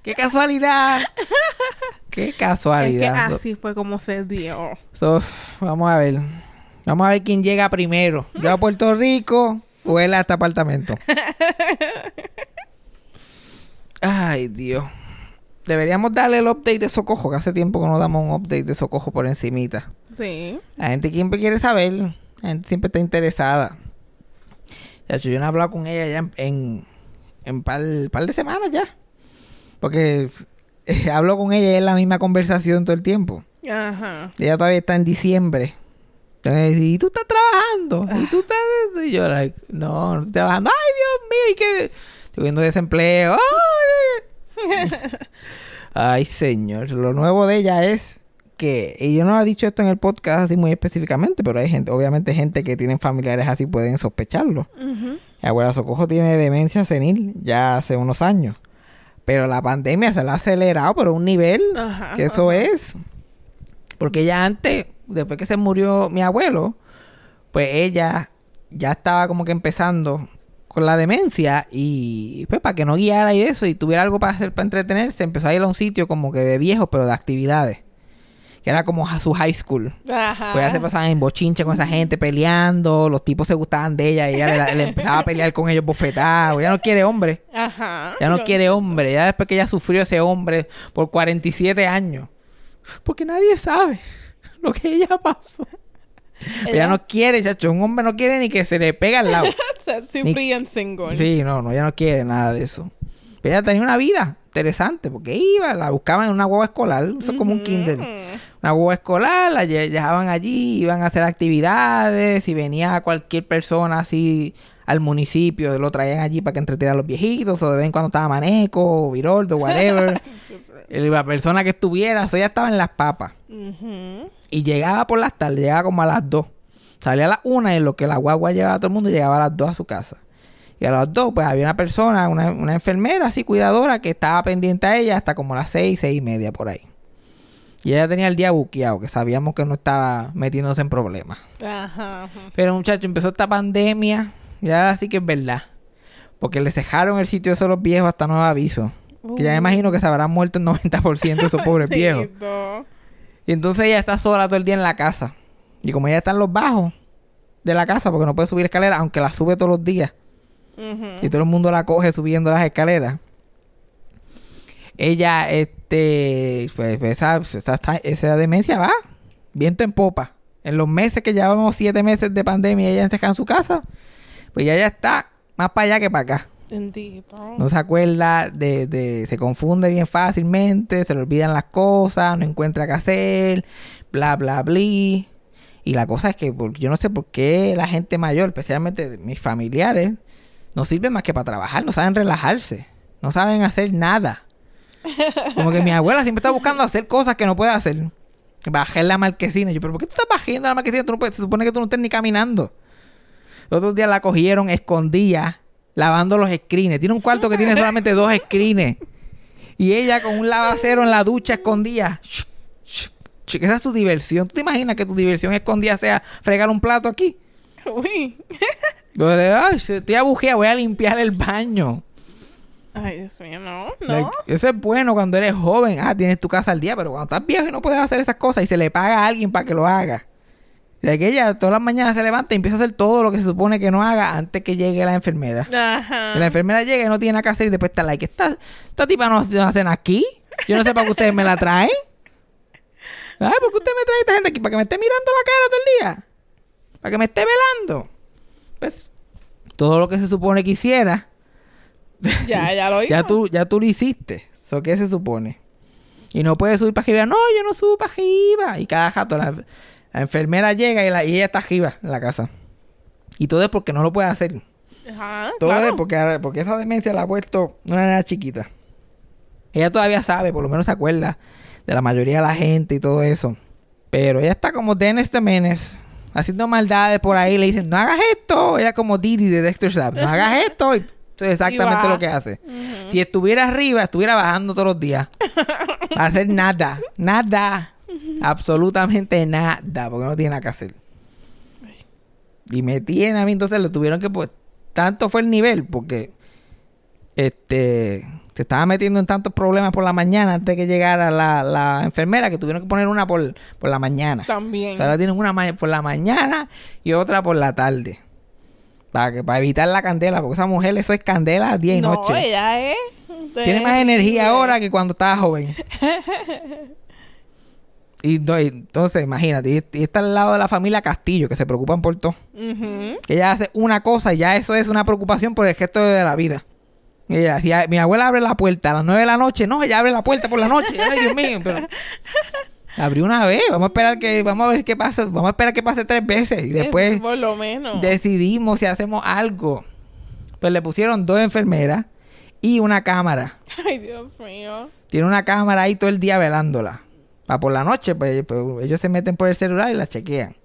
Qué casualidad. Qué. Es que casualidad. So- así fue como se dio. so, vamos a ver. Vamos a ver quién llega primero. Yo a Puerto Rico o él a este apartamento. Ay, Dios. Deberíamos darle el update de Socojo, que hace tiempo que no damos un update de Socojo por encimita. Sí. La gente siempre quiere saber, la gente siempre está interesada. De hecho, yo no he hablado con ella ya en, en, en par, par de semanas ya. Porque eh, hablo con ella y es la misma conversación todo el tiempo. Ajá. Ella todavía está en diciembre. Entonces, ¿y tú estás trabajando? ¿Y tú estás...? Y yo, like, no, no estoy trabajando. ¡Ay, Dios mío! ¿Y qué? Estoy viendo desempleo. ¡Ay! Ay, señor. Lo nuevo de ella es que... Y yo no ha dicho esto en el podcast así muy específicamente, pero hay gente, obviamente gente que tienen familiares así pueden sospecharlo. Mi abuela Socojo tiene demencia senil ya hace unos años. Pero la pandemia se la ha acelerado, pero a un nivel Ajá, que eso ajá. es. Porque ella antes, después que se murió mi abuelo, pues ella ya estaba como que empezando con la demencia y pues para que no guiara y eso y tuviera algo para hacer para entretenerse, empezó a ir a un sitio como que de viejos, pero de actividades. Que era como a su high school. Ajá. Pues ella se pasaba en bochinche con esa gente peleando, los tipos se gustaban de ella y ella le, le empezaba a pelear con ellos bofetados. Ella no quiere hombre. Ajá. Ya no quiere hombre. Ya después que ella sufrió ese hombre por 47 años. Porque nadie sabe lo que ella pasó. Ella, Ella- no quiere, chacho. Un hombre no quiere ni que se le pegue al lado. Ni- and single. Sí, no, no, ella no quiere nada de eso. Pero ella tenía una vida interesante porque iba, la buscaban en una guagua escolar. Eso es como un kinder. Una guagua escolar, la llevaban allí, iban a hacer actividades. Si venía cualquier persona así al municipio, lo traían allí para que entretuviera a los viejitos. O de vez en cuando estaba Maneco, o Viroldo, whatever. La persona que estuviera, eso ya estaba en las papas. Y llegaba por las tardes, llegaba como a las 2. Salía a las 1 y lo que la guagua llevaba a todo el mundo, llegaba a las 2 a su casa. Y a las 2, pues había una persona, una, una enfermera así, cuidadora, que estaba pendiente a ella hasta como las 6, 6 y media por ahí. Y ella tenía el día buqueado, que sabíamos que no estaba metiéndose en problemas. Ajá. ajá. Pero muchacho, empezó esta pandemia, y ahora sí que es verdad. Porque le cejaron el sitio de esos los viejos hasta nuevo aviso. Que ya me imagino que se habrán muerto el 90% de esos pobres viejos. Y entonces ella está sola todo el día en la casa. Y como ella está en los bajos de la casa, porque no puede subir escaleras, aunque la sube todos los días, Ujú. y todo el mundo la coge subiendo las escaleras, ella, este, pues, pues, esa, esa, esa- demencia va viento en popa. En los meses que llevamos siete meses de pandemia, ella encerrada en su casa, pues ya ya está más para allá que para acá. No se acuerda de, de... Se confunde bien fácilmente, se le olvidan las cosas, no encuentra qué hacer, bla, bla, bla. Y la cosa es que yo no sé por qué la gente mayor, especialmente mis familiares, no sirven más que para trabajar, no saben relajarse, no saben hacer nada. Como que mi abuela siempre está buscando hacer cosas que no puede hacer. Bajé la marquesina. Yo, pero ¿por qué tú estás bajando la marquesina? Tú no puedes- se supone que tú no estés ni caminando. Los otros días la cogieron escondida, lavando los screens. Tiene un cuarto que tiene solamente dos screens. Y ella con un lavacero en la ducha escondida. Esa es su diversión. ¿Tú te imaginas que tu diversión escondida sea fregar un plato aquí? Uy. Yo le, Ay, estoy abujeada, voy a limpiar el baño. Ay, Dios mío, no, no. Like, eso es bueno cuando eres joven. Ah, tienes tu casa al día, pero cuando estás viejo y no puedes hacer esas cosas y se le paga a alguien para que lo haga. De que ella todas las mañanas se levanta y empieza a hacer todo lo que se supone que no haga antes que llegue la enfermera. Ajá. Que la enfermera llega y no tiene nada que hacer y después está like, esta, esta tipa no, no hacen aquí. Yo no sé para qué ustedes me la traen. Ay, ¿por qué usted me trae esta gente aquí? ¿Para que me esté mirando la cara todo el día? ¿Para que me esté velando? Pues, todo lo que se supone que hiciera, Ya, ya lo hizo. ya tú, ya tú lo hiciste. ¿So qué se supone? Y no puedes subir para arriba. No, yo no subo para arriba. Y cada jato, la, la enfermera llega y, la, y ella está arriba en la casa. Y todo es porque no lo puede hacer. Ajá, Todo claro. es porque, porque esa demencia la ha puesto una nena chiquita. Ella todavía sabe, por lo menos se acuerda de la mayoría de la gente y todo eso. Pero ella está como Dennis the Menace, haciendo maldades por ahí. Le dicen, no hagas esto. Ella como Didi de Dexter's Lab, no hagas esto. Y eso es exactamente lo que hace. Si estuviera arriba, estuviera bajando todos los días. A hacer nada, nada. Absolutamente nada, porque no tiene nada que hacer. Y me tiene a mí, entonces lo tuvieron que pues tanto fue el nivel porque este se estaba metiendo en tantos problemas por la mañana antes de que llegara la, la enfermera que tuvieron que poner una por, por la mañana. También. Ahora tienen una por la mañana y otra por la tarde. Para que para evitar la candela, porque esa mujer eso es candela día y no, noche. ella es. Tiene más energía ahora que cuando estaba joven. y, no, y entonces, imagínate, y, y está al lado de la familia Castillo, que se preocupan por todo. Que ella hace una cosa y ya eso es una preocupación por el resto de la vida. Y ella, si a- mi abuela abre la puerta a las 9 de la noche, no, ella abre la puerta por la noche. Ay, Dios mío, pero abrió una vez, vamos a esperar que vamos a ver qué pasa, vamos a esperar que pase tres veces y después Es por lo menos. decidimos si hacemos algo. Pues le pusieron dos enfermeras y una cámara. Ay, Dios mío. Tiene una cámara ahí todo el día velándola. Para por la noche, pues, pues, ellos se meten por el celular y la chequean.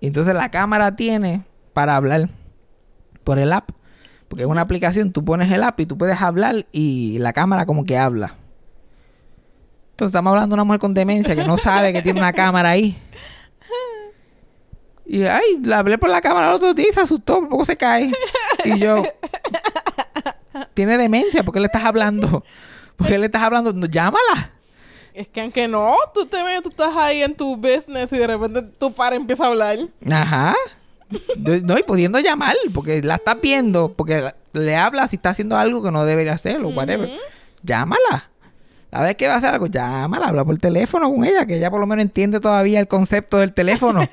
Y entonces la cámara tiene para hablar por el app. Porque es una aplicación, tú pones el app y tú puedes hablar y la cámara como que habla. Entonces estamos hablando de una mujer con demencia que no sabe que tiene una cámara ahí. Y ay, la hablé por la cámara el otro día y se asustó, por poco se cae. Y yo, tiene demencia, ¿por qué le estás hablando? ¿Por qué le estás hablando? No, llámala. Es que aunque no, tú te ves, tú estás ahí en tu business y de repente tu par empieza a hablar. Ajá. No, y pudiendo llamar, porque la estás viendo, porque le habla si está haciendo algo que no debería hacerlo, whatever. Llámala. La vez que va a hacer algo, llámala, habla por teléfono con ella, que ella por lo menos entiende todavía el concepto del teléfono.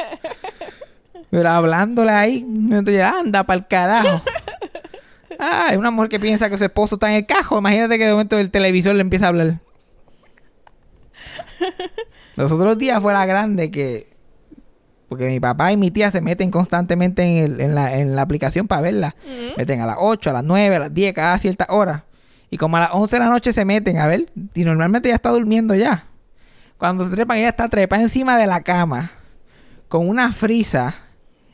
Pero hablándole ahí, entonces anda para el carajo. Ah, es una mujer que piensa que su esposo está en el cajo. Imagínate que de momento el televisor le empieza a hablar. Los otros días fue la grande que porque mi papá y mi tía se meten constantemente en, el- en la, en la aplicación para verla. Meten a las 8, a las 9, a las 10, cada cierta hora. Y como a las 11 de la noche se meten a ver. Y normalmente ya está durmiendo ya. Cuando se trepan, ella está trepada encima de la cama. Con una frisa.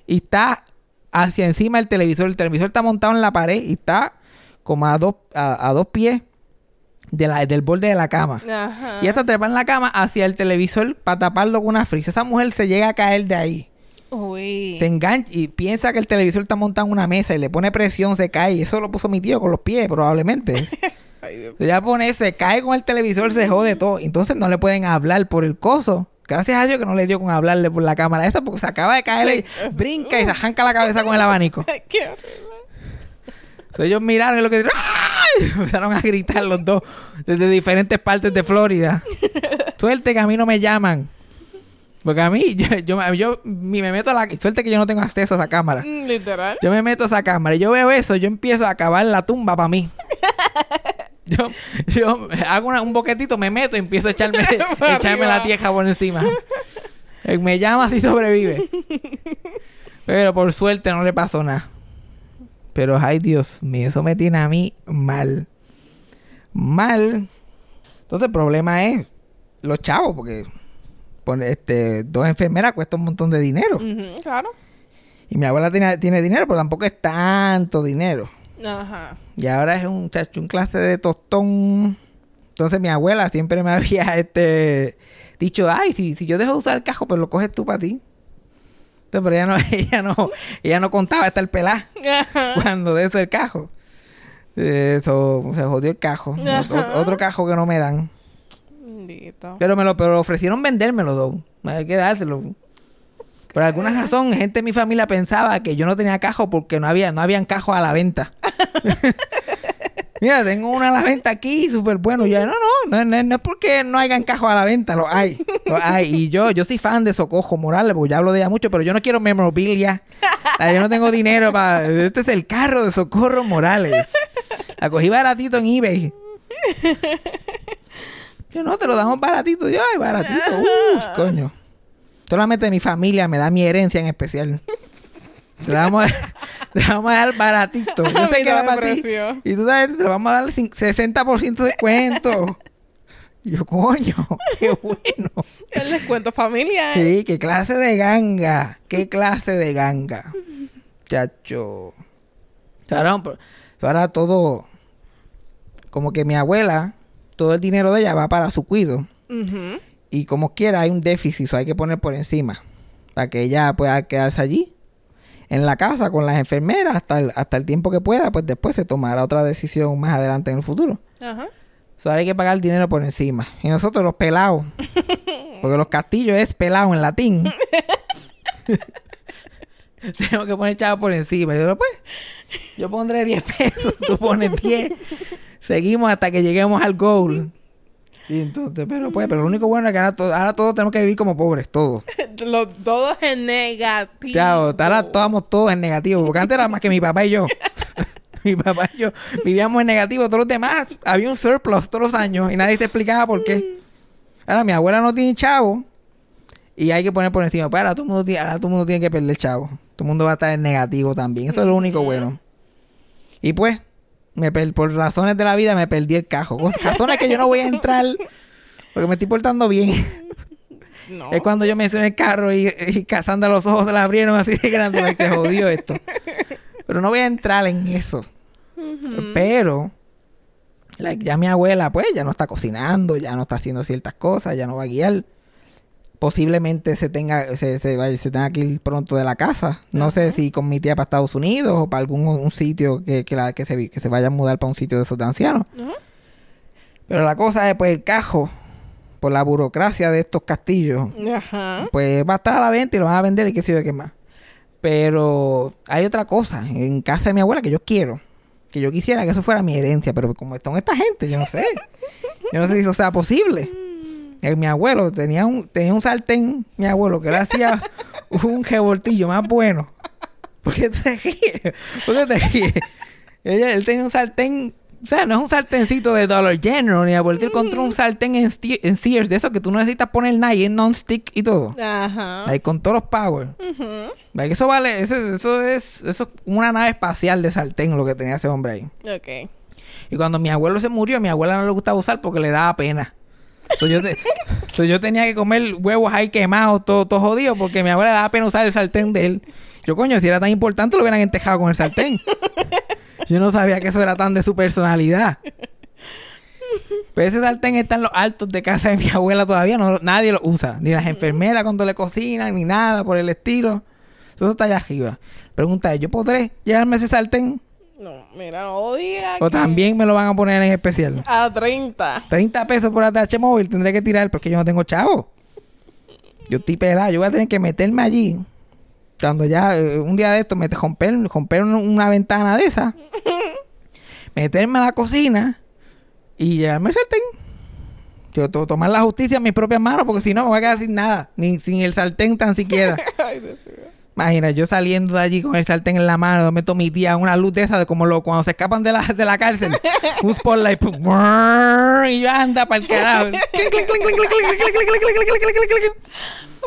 Y está hacia encima del televisor. El televisor está montado en la pared. Y está como a dos, a, a dos pies de la, del borde de la cama. Ajá. Y ella está trepada en la cama hacia el televisor para taparlo con una frisa. Esa mujer se llega a caer de ahí. Uy. Se engancha y piensa que el televisor está montado en una mesa y le pone presión, se cae. Y eso lo puso mi tío con los pies, probablemente. Ay, ya pone, se cae con el televisor, se jode todo. Entonces no le pueden hablar por el coso. Gracias a Dios que no le dio con hablarle por la cámara esa porque se acaba de caer y Sí, brinca y se arranca la cabeza con el abanico. Qué. Entonces ellos miraron y lo que ¡Ay! empezaron a gritar los dos desde diferentes partes de Florida. Suerte que a mí no me llaman. Porque a mí, yo, yo, me- yo me meto a la... Suerte que yo no tengo acceso a esa cámara. Mm, Literal. Yo me meto a esa cámara y yo veo eso, yo empiezo a acabar la tumba para mí. Yo, yo hago una- un boquetito, me meto y empiezo a echarme, echarme la tieja por encima. Eh, Me llama si sobrevive. Pero por suerte no le pasó nada. Pero ay Dios mío, eso me tiene a mí mal. Mal. Entonces el problema es los chavos, porque poner, este, dos enfermeras cuesta un montón de dinero. Claro. Y mi abuela tiene, tiene dinero, pero tampoco es tanto dinero. Ajá. Y ahora es un chacho, un clase de tostón. Entonces mi abuela siempre me había este dicho, ay, si, si yo dejo de usar el cajo, pues lo coges tú para ti. Entonces, pero ella no, ella no, ella no contaba estar pelada Ajá. cuando de eso el cajo. Eso, se jodió el cajo. Ot- otro cajo que no me dan. Bendito. Pero me lo pero ofrecieron vendérmelo, dos. Hay que dárselo. Por alguna razón, gente de mi familia pensaba que yo no tenía cajo porque no había, no habían cajos a la venta. Mira, tengo una a la venta aquí, súper bueno. Y yo, no, no, no, no, no es porque no hayan cajos a la venta, lo hay. Lo hay. Y yo, yo soy fan de Socojo Morales, porque ya hablo de ella mucho, pero yo no quiero memorabilia. O sea, yo no tengo dinero para. Este es el carro de Socorro Morales. La cogí baratito en eBay. Yo no, te lo damos baratito. Yo, ay, baratito. Uy, coño. Solamente mi familia me da mi herencia en especial. Te la vamos a, te la vamos a dar baratito. Yo sé que era para ti. Y tú sabes, te lo vamos a dar cin- 60% de descuento. Y yo, coño, qué bueno. El descuento familiar. Sí, qué clase de ganga. Qué clase de ganga. Chacho. Ahora, ahora todo. Como que mi abuela, todo el dinero de ella va para su cuido. Y como quiera, hay un déficit, so hay que poner por encima. Para que ella pueda quedarse allí, en la casa, con las enfermeras, hasta el, hasta el tiempo que pueda. Pues después se tomará otra decisión más adelante en el futuro. Ajá. So, ahora hay que pagar el dinero por encima. Y nosotros los pelados. Porque los castillos es pelado en latín. Tenemos que poner chavo por encima. Y yo, pues, yo pondré 10 pesos, tú pones 10. Seguimos hasta que lleguemos al goal. Y entonces, pero pues, pero lo único bueno es que ahora, to- ahora todos tenemos que vivir como pobres, todos. Los todos en negativo. Claro, ahora estábamos todos en negativo, porque antes era más que mi papá y yo. mi papá y yo vivíamos en negativo, todos los demás había un surplus todos los años y nadie te explicaba por qué. Ahora mi abuela no tiene chavo y hay que poner por encima. Pues ahora todo el mundo tiene, ahora todo el mundo tiene que perder chavo. Todo el mundo va a estar en negativo también. Eso es lo único bueno. Y pues, me per- por razones de la vida me perdí el cajo. Razones que yo no voy a entrar porque me estoy portando bien. No. Es cuando yo mencioné el carro y, y Cassandra los ojos se la abrieron así de grande, se jodió esto. Pero no voy a entrar en eso. Pero, like, ya mi abuela, pues, ya no está cocinando, ya no está haciendo ciertas cosas, ya no va a guiar. Posiblemente se tenga, se, se, vaya- se tenga que ir pronto de la casa. No sé si con mi tía para Estados Unidos o para algún un sitio que, que, la, que, se, que se vaya a mudar para un sitio de esos de ancianos. Pero la cosa es, pues, el cajo, por la burocracia de estos castillos, pues va a estar a la venta y lo van a vender y qué sé yo qué más. Pero hay otra cosa en casa de mi abuela que yo quiero. Que yo quisiera que eso fuera mi herencia, pero como están esta gente, yo no sé. Yo no sé si eso sea posible. Eh, mi abuelo tenía un, tenía un sartén, mi abuelo, que le hacía un revoltillo más bueno. ¿Por qué te ríes? ¿Por qué te ríes? Él tenía un sartén, o sea, no es un sartencito de Dollar General, ni a él encontró un sartén en, Sears, de eso que tú no necesitas poner nada y es non-stick y todo. Ajá. Ahí con todos los power. Like, Eso vale, eso, eso es, eso es una nave espacial de sartén lo que tenía ese hombre ahí. Ok. Y cuando mi abuelo se murió, a mi abuela no le gustaba usar porque le daba pena. So, yo, te- so, yo tenía que comer huevos ahí quemados, todo, todo jodido, porque mi abuela daba pena usar el sartén de él. Yo, coño, si era tan importante, lo hubieran entejado con el sartén. Yo no sabía que eso era tan de su personalidad. Pero ese sartén está en los altos de casa de mi abuela todavía, no, nadie lo usa. Ni las enfermeras cuando le cocinan, ni nada por el estilo. Eso está allá arriba. Pregunta ¿yo podré llevarme ese sartén? No, mira, no diga ¿O que- también me lo van a poner en especial? A 30. 30 pesos por ATH móvil tendré que tirar porque yo no tengo chavo. Yo estoy pelado, yo voy a tener que meterme allí. Cuando ya eh, un día de esto me romper, romper un- una ventana de esa, meterme a la cocina y llevarme el sartén. Yo to- tomar la justicia en mis propias manos porque si no me voy a quedar sin nada, ni sin el sartén tan siquiera. Ay, Dios mío. Imagina, yo saliendo de allí con el sartén en la mano, meto mi tía una luz de esa de como lo, cuando se escapan de la, de la cárcel. Un spotlight. Pum, y yo anda para el carajo.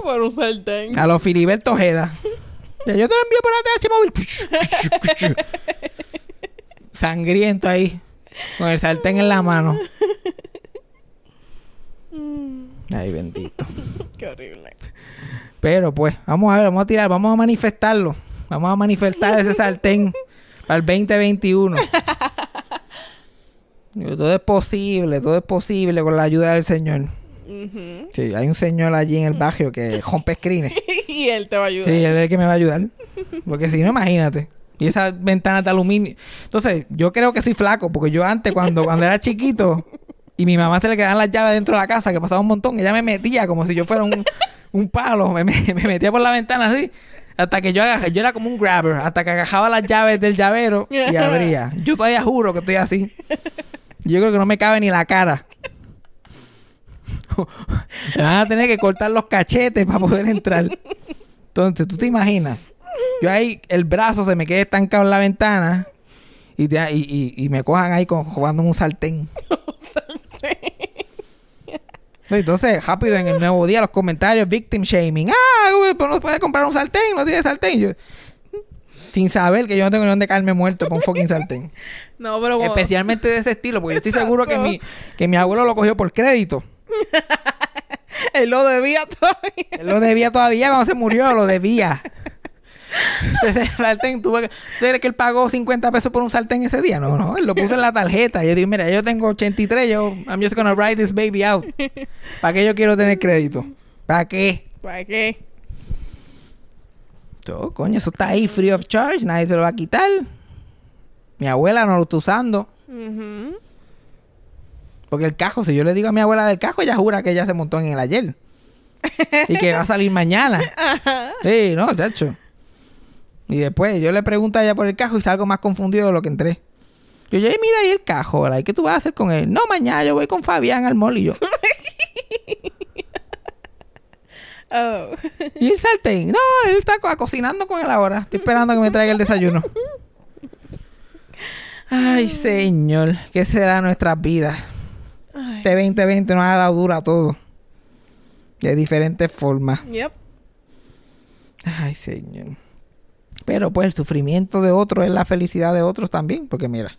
Por un sartén. A los Filiberto Ojeda. Yo te lo envío por ATH móvil. Sangriento ahí. Con el sartén en la mano. Ay, bendito. Qué horrible. Pero pues, vamos a ver, vamos a tirar, vamos a manifestarlo. Vamos a manifestar ese sartén para el 2021. Digo, Todo es posible, todo es posible con la ayuda del Señor. Ujú. Sí, hay un señor allí en el barrio que rompe screens. y él te va a ayudar. Sí, él es el que me va a ayudar. Porque si no, imagínate. Y esa ventana de aluminio. Entonces, yo creo que soy flaco, porque yo antes, cuando, cuando era chiquito, y mi mamá se le quedaban las llaves dentro de la casa, que pasaba un montón, ella me metía como si yo fuera un, un palo, me, me- me metía por la ventana así, hasta que yo agajé, yo era como un grabber, hasta que agajaba las llaves del llavero y abría. Yo todavía juro que estoy así. Yo creo que no me cabe ni la cara. Me van a tener que cortar los cachetes para poder entrar. Entonces, ¿tú te imaginas? Yo ahí, el brazo se me queda estancado en la ventana y, te- y, y- me cojan ahí con, jugando un sartén. Entonces, rápido en el nuevo día, los comentarios, victim shaming. Ah, no puedes comprar un sartén, no tienes sartén. Yo, sin saber que yo no tengo ni dónde caerme muerto por un fucking sartén. No, pero como- Especialmente de ese estilo, porque yo estoy seguro que mi, que mi abuelo lo cogió por crédito. él lo debía todavía. Él lo debía todavía cuando se murió, lo debía. Ese sartén, ¿tú, ves- ¿tú crees que él pagó 50 pesos por un sartén ese día? No, no, él lo puso en la tarjeta. Y yo digo, mira, yo tengo 83, yo, I'm just gonna write this baby out. ¿Para qué yo quiero tener crédito? ¿Para qué? ¿Para qué? Todo, coño, eso está ahí free of charge, nadie se lo va a quitar. Mi abuela no lo está usando. Porque el cajo, si yo le digo a mi abuela del cajo, ella jura que ella se montó en el ayer. y que va a salir mañana. Sí, no, chacho. Y después yo le pregunto a ella por el cajo y salgo más confundido de lo que entré. Yo, "Ey, mira ahí el cajo, ¿verdad? ¿Y qué tú vas a hacer con él? No, mañana yo voy con Fabián al mall y yo. Oh. ¿Y el sartén? No, él está co- cocinando con él ahora. Estoy esperando que me traiga el desayuno. Ay, señor, ¿qué será nuestras vidas? Este 2020 nos ha dado duro a todo. De diferentes formas. Yep. Ay, señor. Pero pues el sufrimiento de otros es la felicidad de otros también. Porque mira,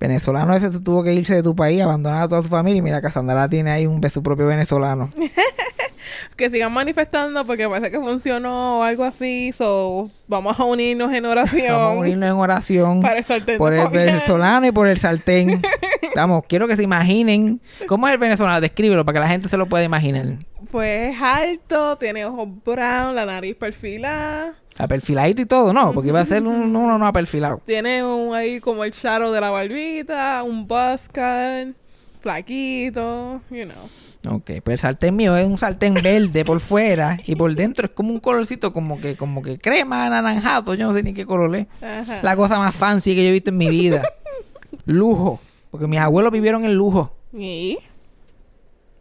venezolano ese tu- tuvo que irse de tu país, abandonar a toda su familia. Y mira, Casandra tiene ahí un, su propio venezolano. Que sigan manifestando porque parece que funcionó o algo así. So, vamos a unirnos en oración. Vamos a unirnos en oración Para el sartén por el venezolano y por el sartén. Vamos, quiero que se imaginen. ¿Cómo es el venezolano? Descríbelo para que la gente se lo pueda imaginar. Pues es alto, tiene ojos brown, la nariz perfilada. A perfiladito y todo, ¿no? Porque iba a ser un, uno no a perfilado. Tiene un ahí como el shadow de la barbita, un cut, flaquito, you know. Ok, pues el sartén mío es un sartén verde por fuera y por dentro es como un colorcito como que como que crema anaranjado, yo no sé ni qué color es. Ajá. La cosa más fancy que yo he visto en mi vida. lujo, porque mis abuelos vivieron en lujo. ¿Y?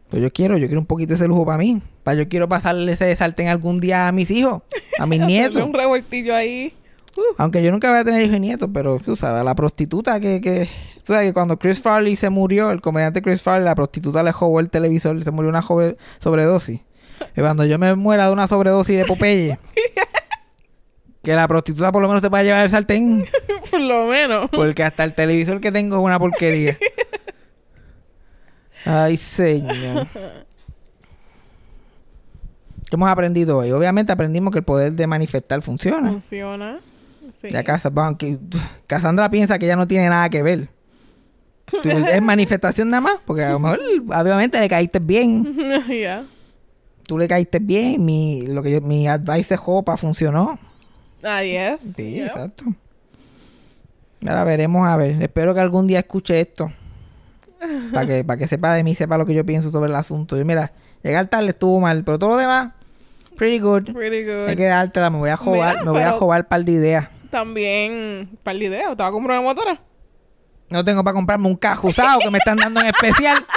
Pues yo quiero, yo quiero un poquito ese lujo para mí. Para yo quiero pasarle ese sartén algún día a mis hijos, a mis nietos. un revoltillo ahí. Uh, Aunque yo nunca voy a tener hijos y nietos, pero tú sabes, la prostituta que, que... Tú sabes que cuando Chris Farley se murió, el comediante Chris Farley, la prostituta le jugó el televisor, se murió una joven sobredosis. Y cuando yo me muera de una sobredosis de Popeye, que la prostituta por lo menos se pueda llevar el sartén, por lo menos. porque hasta el televisor que tengo es una porquería. Ay, señor. ¿Qué hemos aprendido hoy? Obviamente aprendimos que el poder de manifestar funciona. Funciona. Sí. Ya Casa- bueno, que- Cassandra piensa que ya no tiene nada que ver. Es manifestación nada más, porque a lo mejor obviamente le caíste bien. Ya. Tú le caíste bien, mi, lo que yo, mi advice de Jopa funcionó. Ah, yes. Sí, Yep. exacto. Ahora veremos a ver. Espero que algún día escuche esto. Para que, para que sepa de mí, sepa lo que yo pienso sobre el asunto. Yo, mira, llegar tarde estuvo mal, pero todo lo demás, pretty good. Pretty good. Hay que dártela, me voy a Mira, me voy a jobar un par de ideas. También, para la idea, ¿te vas a comprar una motora? No tengo para comprarme un cajo usado que me están dando en especial.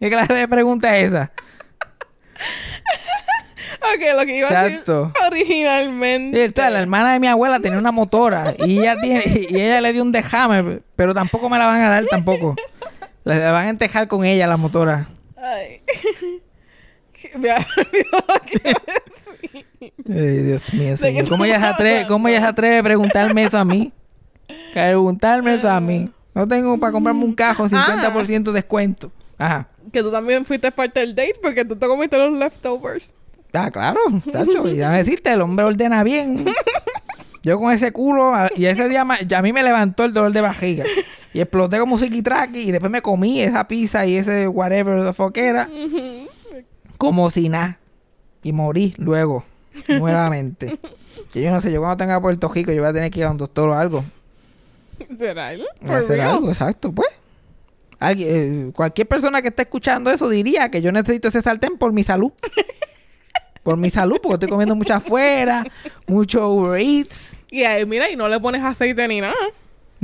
¿Qué clase de pregunta es esa? Ok, lo que iba a Exacto. decir originalmente. Sí, la hermana de mi abuela tenía una motora y ella, tiene, y ella le dio un dejame, pero tampoco me la van a dar tampoco. Le van a entejar con ella la motora. Ay. Me Ay, Dios mío, señor. ¿Cómo ella, se atreve, ¿Cómo ella se atreve a preguntarme eso a mí? Preguntarme eso a mí. No tengo para comprarme un cajo 50% de descuento. Ajá. Que tú también fuiste parte del date porque tú te comiste los leftovers. Ah, claro, tacho. Y déjame decirte, el hombre ordena bien. Yo con ese culo, y ese día ya a mí me levantó el dolor de barriga. Y exploté como psiquitraqui y después me comí esa pizza y ese whatever the fuck era. Como si nada. Y morí luego, nuevamente. Que yo no sé, yo cuando tenga Puerto Rico yo voy a tener que ir a un doctor o algo. ¿Será él? a hacer algo, exacto, pues. Alguien, eh, cualquier persona que esté escuchando eso diría que yo necesito ese sartén por mi salud. Por mi salud, porque estoy comiendo mucho afuera, mucho Uber Eats. Y ahí, mira, y no le pones aceite ni nada.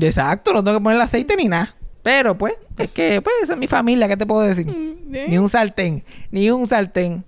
Exacto, no tengo que ponerle aceite ni nada. Pero pues, es que pues esa es mi familia, ¿qué te puedo decir? Mm. Ni un sartén, ni un sartén.